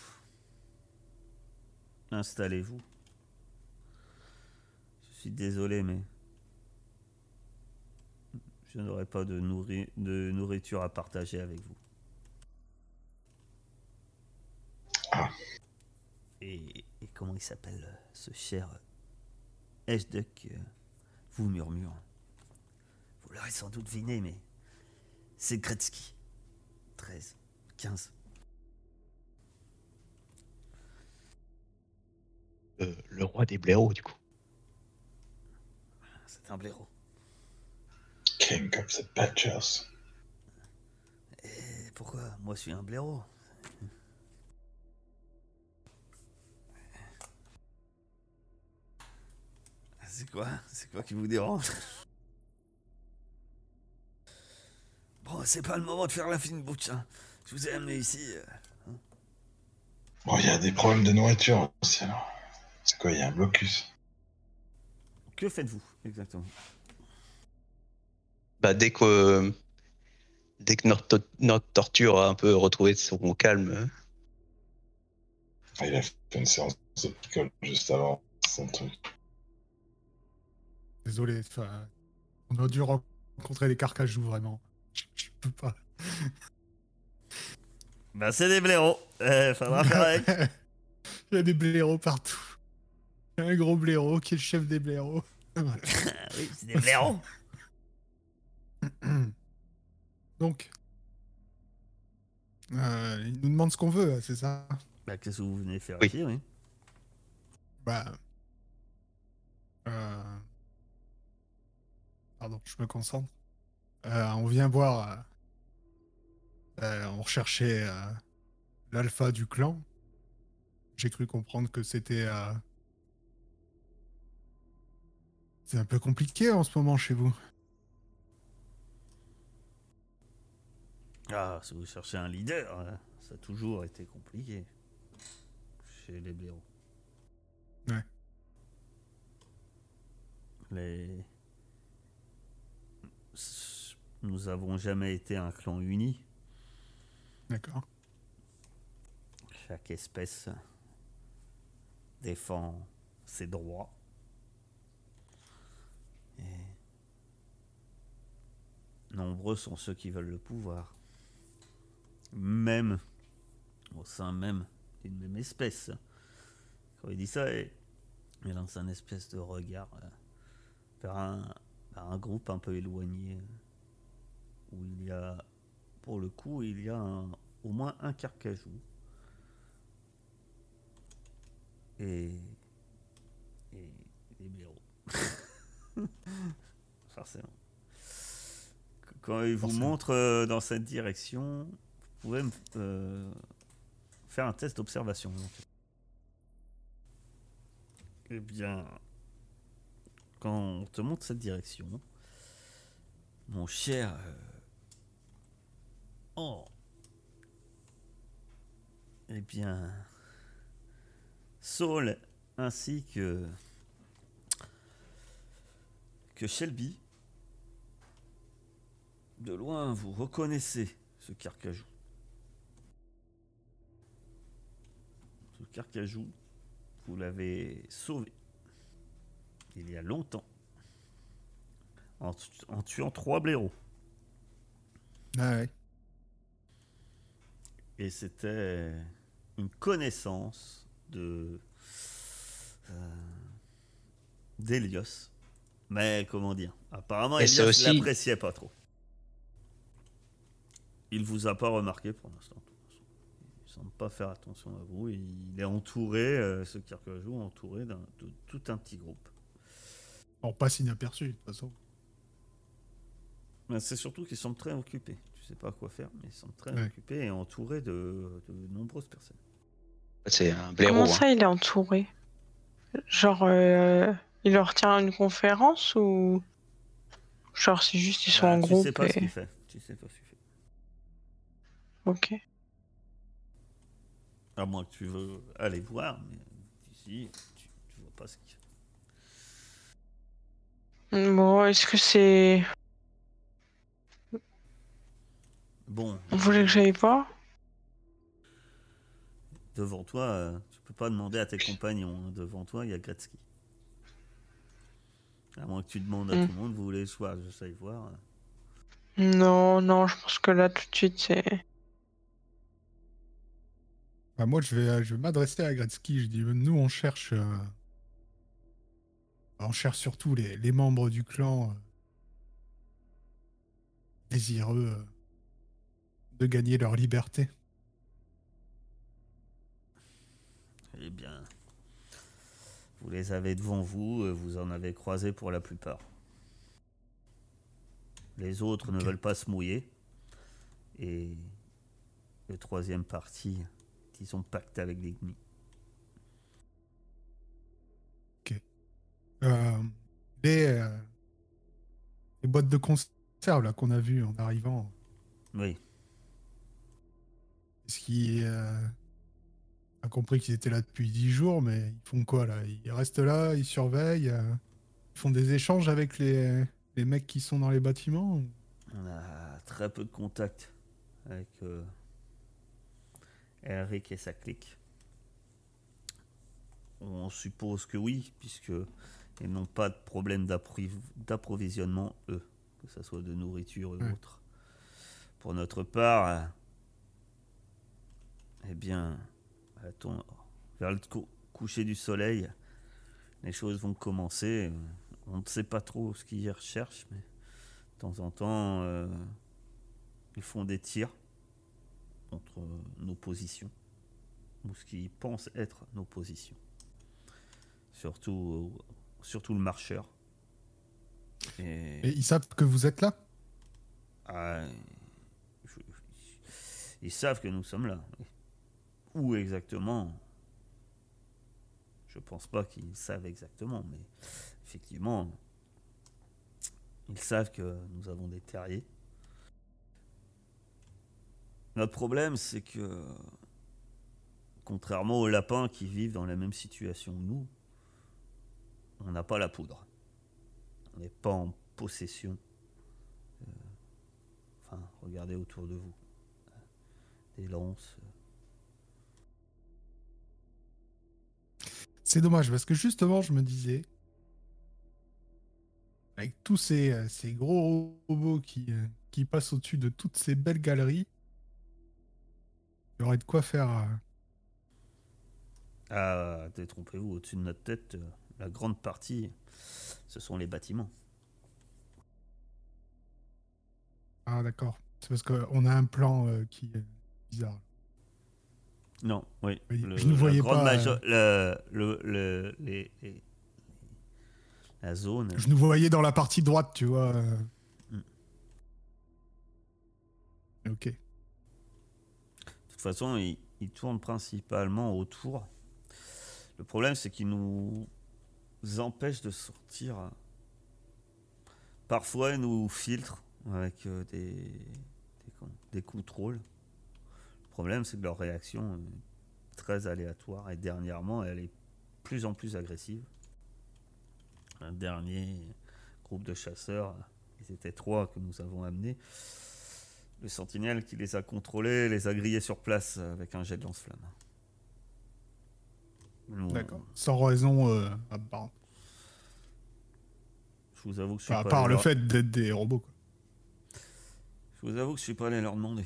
Installez-vous. Je suis désolé, mais je n'aurai pas de, nourri- de nourriture à partager avec vous. Et, et comment il s'appelle euh, ce cher Eshduk euh, vous murmure. Vous l'aurez sans doute deviné, mais c'est Gretzky. 13, 15. Euh, le roi des blaireaux, du coup. C'est un blaireau. King of the Badgers. Et pourquoi? Moi, je suis un blaireau. C'est quoi? C'est quoi qui vous dérange? Bon, c'est pas le moment de faire la fine bouche. hein. Je vous ai amené ici. euh, Bon, il y a des problèmes de nourriture aussi, alors. C'est quoi, il y a un blocus? Que faites-vous exactement? Bah, dès que, Dès que notre, notre torture a un peu retrouvé son calme, Ah, il a fait une séance de picole juste avant. C'est un truc. Désolé, on a dû rencontrer des carcajous, vraiment. Je, je peux pas. [LAUGHS] Bah, c'est des blaireaux. Faudra faire avec. [LAUGHS] Il y a des blaireaux partout. Il y a un gros blaireau qui est le chef des blaireaux. [LAUGHS] Oui, c'est des blaireaux. [CLEARS THROAT] Donc, euh, il nous demande ce qu'on veut, c'est ça? Bah, qu'est-ce que vous venez faire Oui. ici, oui Bah. euh, Pardon, je me concentre. Euh, on vient voir. euh, euh, on recherchait euh, l'alpha du clan. J'ai cru comprendre que c'était. C'est un peu compliqué en ce moment chez vous. Ah, si vous cherchez un leader, ça a toujours été compliqué. Chez les blaireaux. Ouais. Les... Nous avons jamais été un clan uni. D'accord. Chaque espèce défend ses droits. Et nombreux sont ceux qui veulent le pouvoir. Même au sein même d'une même espèce. Quand il dit ça, il il lance un espèce de regard euh, vers un, un groupe un peu éloigné euh, où il y a, pour le coup, il y a un- au moins un carcajou et, et des blaireaux. [LAUGHS] Forcément. Qu- Quand il vous Forcément. montre euh, dans cette direction, vous pouvez me- euh, faire un test d'observation. Eh bien, quand on te montre cette direction, mon cher... euh, Oh Eh bien... Saul ainsi que que Shelby. De loin, vous reconnaissez ce carcajou. Ce carcajou, vous l'avez sauvé il y a longtemps en, tu- en tuant trois blaireaux. Ah ouais. Et c'était une connaissance de euh, d'Elios. Mais comment dire? Apparemment, Elios aussi- l'appréciait pas trop. Il vous a pas remarqué pour l'instant. Il semble pas faire attention à vous. Il est entouré, euh, ce Kirkajou, entouré d'un de tout un petit groupe. On passe inaperçu, de toute façon. Mais c'est surtout qu'il semble très occupé. Tu sais pas quoi faire, mais il semble très Ouais. occupé et entouré de, de nombreuses personnes. c'est un blaireau. Comment hein. ça, il est entouré? Genre, euh, il leur tient une conférence ou. Genre, c'est juste ils sont Bah, en tu groupe sais pas ce et... qu'il fait. Tu sais pas ce qu'il fait. Ok. À moins que tu veux aller voir, mais ici, tu, tu vois pas ce qu'il fait. Bon, est-ce que c'est. Bon, Vous voulez que j'aille voir devant toi, euh, tu peux pas demander à tes compagnons. hein. Devant toi, il y a Gretzky. À moins que tu demandes à Mm. tout le monde, vous voulez soit je sais voir. Non, non, je pense que là, tout de suite, c'est. Bah, moi, je vais, je vais m'adresser à Gretzky. Je dis, nous, on cherche. euh, On cherche surtout les, les membres du clan euh, désireux euh, de gagner leur liberté. Eh bien, vous les avez devant vous, euh, vous en avez croisé pour la plupart. Les autres ne veulent pas se mouiller. Et le troisième parti, ils ont pacte avec l'ennemi. Les boîtes de conserve là qu'on a vues en arrivant. Oui, Est-ce qu'ils euh, a compris qu'ils étaient là depuis 10 jours, mais ils font quoi là? Ils restent là, ils surveillent, euh, ils font des échanges avec les, les mecs qui sont dans les bâtiments ou- on a très peu de contact avec euh, Eric et sa clique. On suppose que oui, puisque ils n'ont pas de problème d'approvisionnement, eux, que ce soit de nourriture ou Ouais. autre. Pour notre part, euh, eh bien, vers le cou- coucher du soleil, les choses vont commencer. On ne sait pas trop ce qu'ils recherchent, mais de temps en temps, euh, ils font des tirs contre nos positions, ou ce qu'ils pensent être nos positions. Surtout, surtout le marcheur. Et, Et ils savent que vous êtes là? Ah, je- ils savent que nous sommes là. Où exactement? Je pense pas qu'ils savent exactement, mais effectivement, ils savent que nous avons des terriers. Notre problème, c'est que, contrairement aux lapins qui vivent dans la même situation que nous, on n'a pas la poudre. On n'est pas en possession Enfin, regardez autour de vous. Des lances. C'est dommage parce que justement, je me disais, avec tous ces, euh, ces gros robots qui, euh, qui passent au-dessus de toutes ces belles galeries, il y aurait de quoi faire. euh, Ah, détrompez-vous, au-dessus de notre tête, euh, la grande partie, ce sont les bâtiments. Ah, d'accord. C'est parce qu'on a un plan euh, qui est bizarre. Non, oui. Le- je ne voyais pas, majo- le- le- le- les- les- la zone. Je nous voyais dans la partie droite, tu vois. euh. Mm. Ok. De toute façon, ils tournent principalement autour. Le problème, c'est qu'ils nous empêchent de sortir. Parfois, ils nous filtrent avec euh, des, des, des contrôles. Le problème, c'est que leur réaction est très aléatoire et dernièrement, elle est de plus en plus agressive. Un dernier groupe de chasseurs, ils étaient trois que nous avons amenés. Le sentinelle qui les a contrôlés les a grillés sur place avec un jet de lance-flamme. Nous, D'accord. Sans raison euh, apparente. Je vous avoue que je suis Enfin, à part le leur- fait d'être des robots. Quoi. Je vous avoue que je suis pas allé leur demander.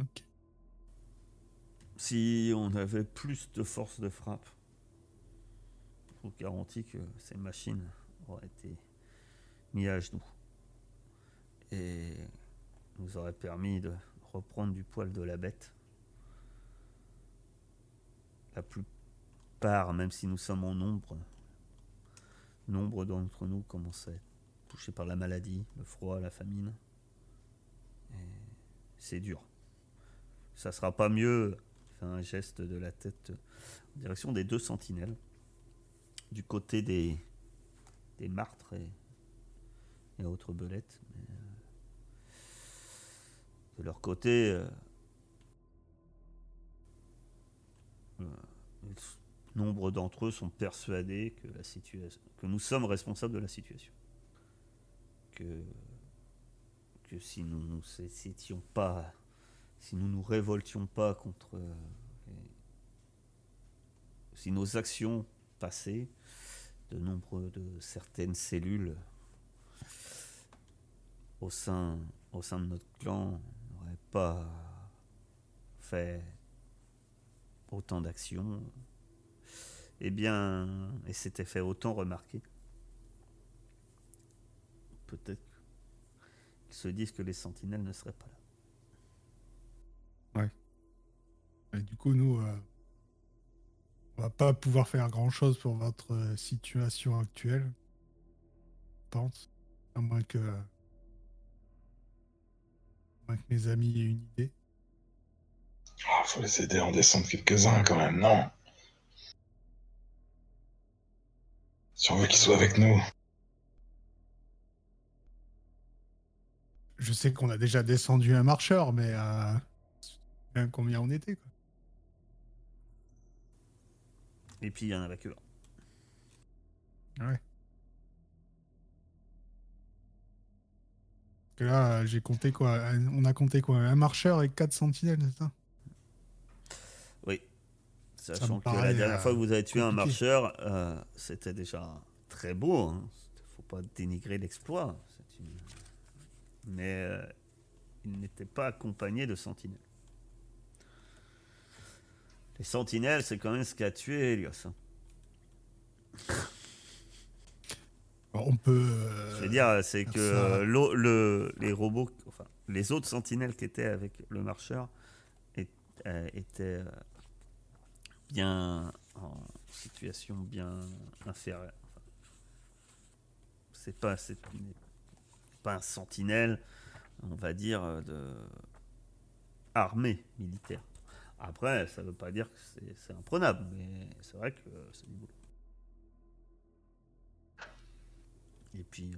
Ok. Si on avait plus de force de frappe, je vous garantis que ces machines auraient été mises à genoux. Et nous auraient permis de reprendre du poil de la bête. La plupart, même si nous sommes en nombre, nombre d'entre nous être touchés par la maladie, le froid, la famine. C'est dur. Ça sera pas mieux fait un geste de la tête en direction des deux sentinelles, du côté des, des martres et, autres belettes. euh, de leur côté, euh, euh, nombre d'entre eux sont persuadés que, la situation, que nous sommes responsables de la situation. Que, que si nous ne pas si nous nous révoltions pas contre euh, si nos actions passées de nombre de certaines cellules au sein au sein de notre clan n'auraient pas fait autant d'actions eh bien et s'était fait autant remarquer peut-être qu'ils se disent que les sentinelles ne seraient pas là Et du coup, nous, euh, on va pas pouvoir faire grand chose pour votre euh, situation actuelle. Je pense. À moins que. à moins que mes amis aient une idée. Ah, faut les aider à en descendre quelques-uns quand même, non? Si on veut qu'ils soient avec nous. Je sais qu'on a déjà descendu un marcheur, mais. Euh, bien combien on était, quoi. Et puis il y en avait que un. Ouais. Que là, j'ai compté quoi On a compté quoi Un marcheur et quatre sentinelles, c'est. Ça? Sachant que la dernière euh, fois que vous avez tué un marcheur, euh, c'était déjà très beau. Il ne faut pas dénigrer l'exploit. Une- Mais euh, il n'était pas accompagné de sentinelles. Les sentinelles, c'est quand même ce qu'a tué Elios. hein. On peut. euh, Je veux dire, c'est que euh, le, les robots, enfin, les autres sentinelles qui étaient avec le marcheur euh, étaient euh, bien en situation bien inférieure. C'est pas, un sentinelle, on va dire, de armée militaire. Après, ça veut pas dire que c'est- imprenable, mais c'est vrai que c'est du boulot. Et puis,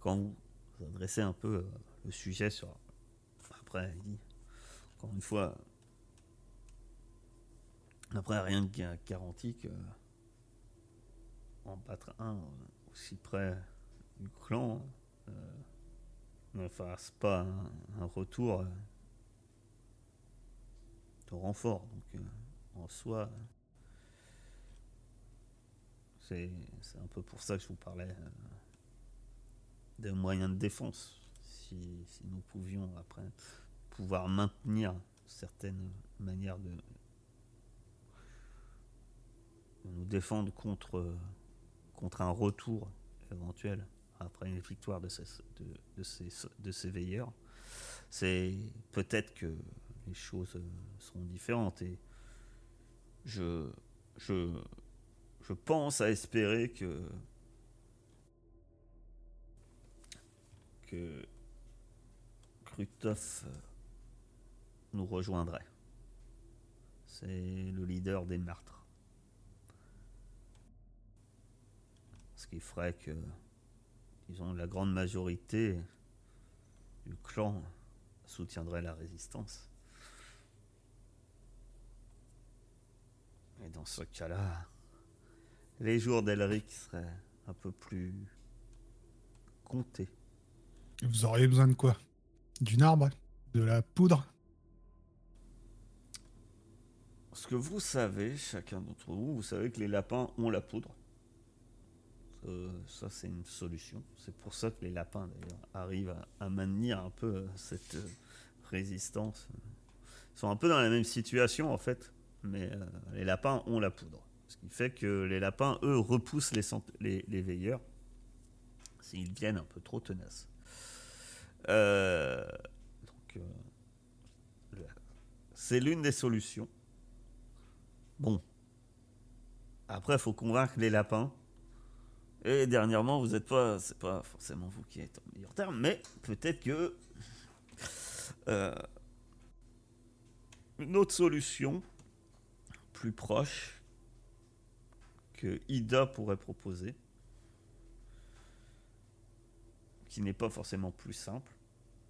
quand vous adressez un peu le sujet sur. Après, il dit, encore une fois, après, rien ga- garantit que en battre un aussi près du clan euh, ne fasse pas un, retour euh, de renfort. Donc, euh, en soi, c'est un peu pour ça que je vous parlais des moyens de défense. Si, si nous pouvions après pouvoir maintenir certaines manières de, de nous défendre contre, contre un retour éventuel après une victoire de ces, de, ces, de ces veilleurs, c'est peut-être que les choses euh, seront différentes. Et je, je, je pense à espérer que que Krutov euh, nous rejoindrait. C'est le leader des meurtres. Ce qui ferait que, disons, la grande majorité du clan soutiendrait la résistance. Et dans ce cas-là, les jours d'Elric seraient un peu plus comptés. Vous auriez besoin de quoi? D'une arbre? De la poudre? Ce que vous savez, chacun d'entre vous, vous savez que les lapins ont la poudre. Euh, ça, c'est une solution. C'est pour ça que les lapins, d'ailleurs, arrivent à, maintenir un peu euh, cette euh, résistance. Ils sont un peu dans la même situation, en fait, mais les lapins ont la poudre. Ce qui fait que les lapins, eux, repoussent les, les, les veilleurs s'ils viennent un peu trop tenaces. Donc, c'est l'une des solutions. Bon. Après, il faut convaincre les lapins. Et dernièrement, vous n'êtes pas, c'est pas forcément vous qui êtes en meilleur terme, mais peut-être que euh, une autre solution plus proche que Ida pourrait proposer, qui n'est pas forcément plus simple,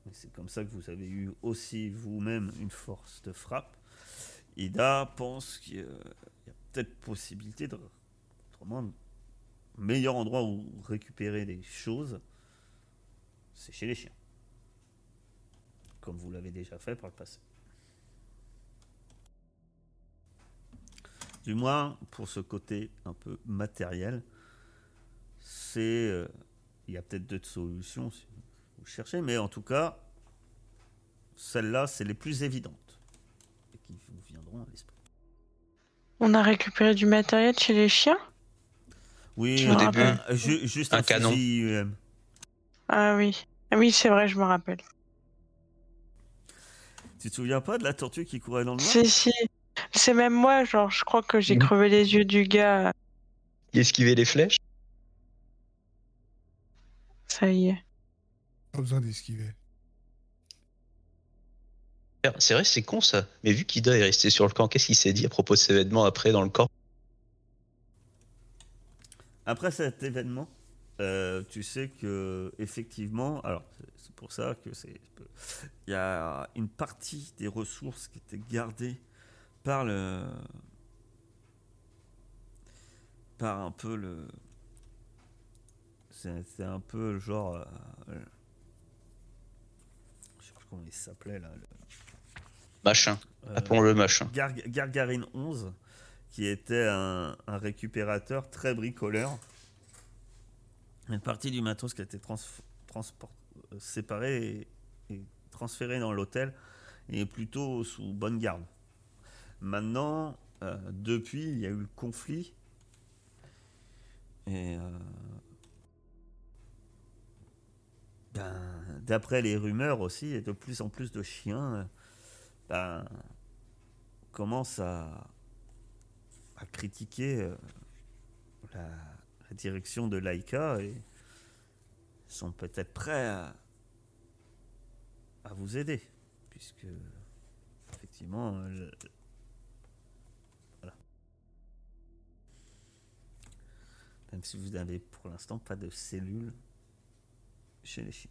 mais c'est comme ça que vous avez eu aussi vous-même une force de frappe. Ida pense qu'il y a peut-être possibilité de autrement meilleur endroit où récupérer des choses, c'est chez les chiens. Comme vous l'avez déjà fait par le passé. Du moins, pour ce côté un peu matériel, c'est. euh, il y a peut-être d'autres solutions si vous cherchez, mais en tout cas, celles-là, c'est les plus évidentes et qui vous viendront à l'esprit. On a récupéré du matériel chez les chiens? Oui, un- un- ju- juste un, Un canon. Ah oui. Ah oui, c'est vrai, je me rappelle. Tu te souviens pas de la tortue qui courait dans le noir? Si, si. C'est même moi, genre, je crois que j'ai Mhm. crevé les yeux du gars. Il esquivait les flèches? Ça y est. Pas besoin d'esquiver. C'est vrai, c'est con ça. Mais vu qu'Ida est resté sur le camp, qu'est-ce qu'il s'est dit à propos de cet événement après dans le camp? Après cet événement, euh, tu sais que effectivement, alors c'est- pour ça que c'est, il y a une partie des ressources qui étaient gardées par le, par un peu le, c'est un peu le genre euh, comment il s'appelait là. le- Machin. euh, Appelons-le machin. Gar- Gargarine 11, qui était un, récupérateur très bricoleur. Une partie du matos qui a été trans- euh, séparée et, transférée dans l'hôtel est plutôt sous bonne garde. Maintenant, euh, depuis, il y a eu le conflit. Et euh, ben, d'après les rumeurs aussi, et de plus en plus de chiens ben, commencent à, à critiquer euh, la, la direction de Laika et sont peut-être prêts à, à vous aider, puisque effectivement, euh, voilà. Même si vous n'avez pour l'instant pas de cellules chez les chiens.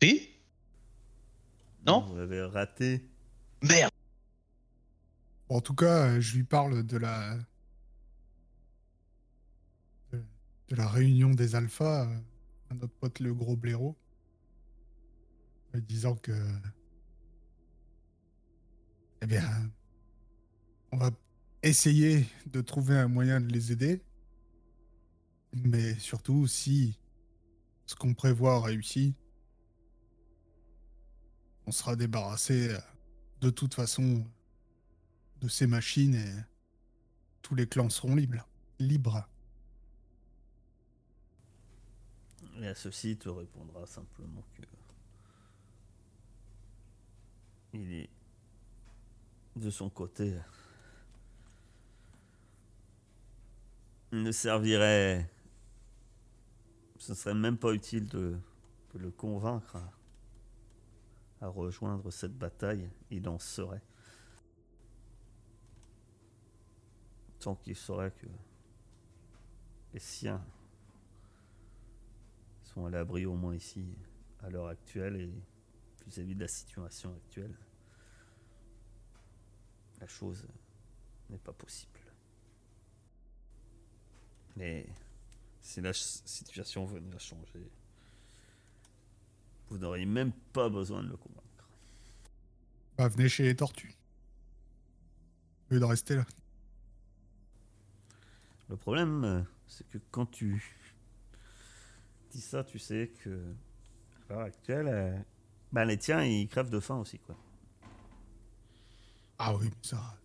Si? Non? Vous avez raté. Merde En tout cas, euh, je lui parle de la réunion des alphas euh, à notre pote le gros blaireau, en disant que eh bien, on va essayer de trouver un moyen de les aider, mais surtout si ce qu'on prévoit réussit, on sera débarrassé euh, de toute façon de ces machines et tous les clans seront libres. libres. Et à ceci, il te répondra simplement que. Il est. De son côté. Il ne servirait. Ce serait même pas utile de, le convaincre à rejoindre cette bataille. Il en serait. Tant qu'il saurait que les siens sont à l'abri au moins ici à l'heure actuelle et vis-à-vis de la situation actuelle. La chose n'est pas possible. Mais si la situation venait à changer, vous n'auriez même pas besoin de le convaincre. Bah, venez chez les tortues. Au lieu de rester là. Le problème, euh, c'est que quand tu dis ça, tu sais que à l'heure actuelle, euh, ben les tiens, ils crèvent de faim aussi, quoi. Ah oui, ça,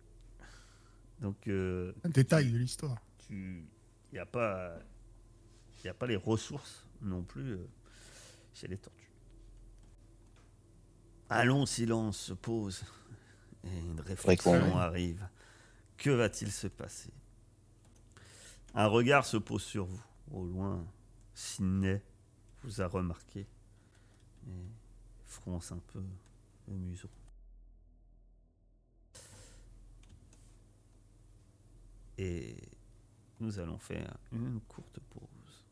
Donc, euh, un détail de l'histoire. tu il n'y a pas il a pas les ressources non plus euh, chez les tortues. Un long silence se pose et une réflexion arrive. Que va-t-il se passer? Un regard se pose sur vous. Au loin, Sidney vous a remarqué et fronce un peu le museau. Et nous allons faire une courte pause.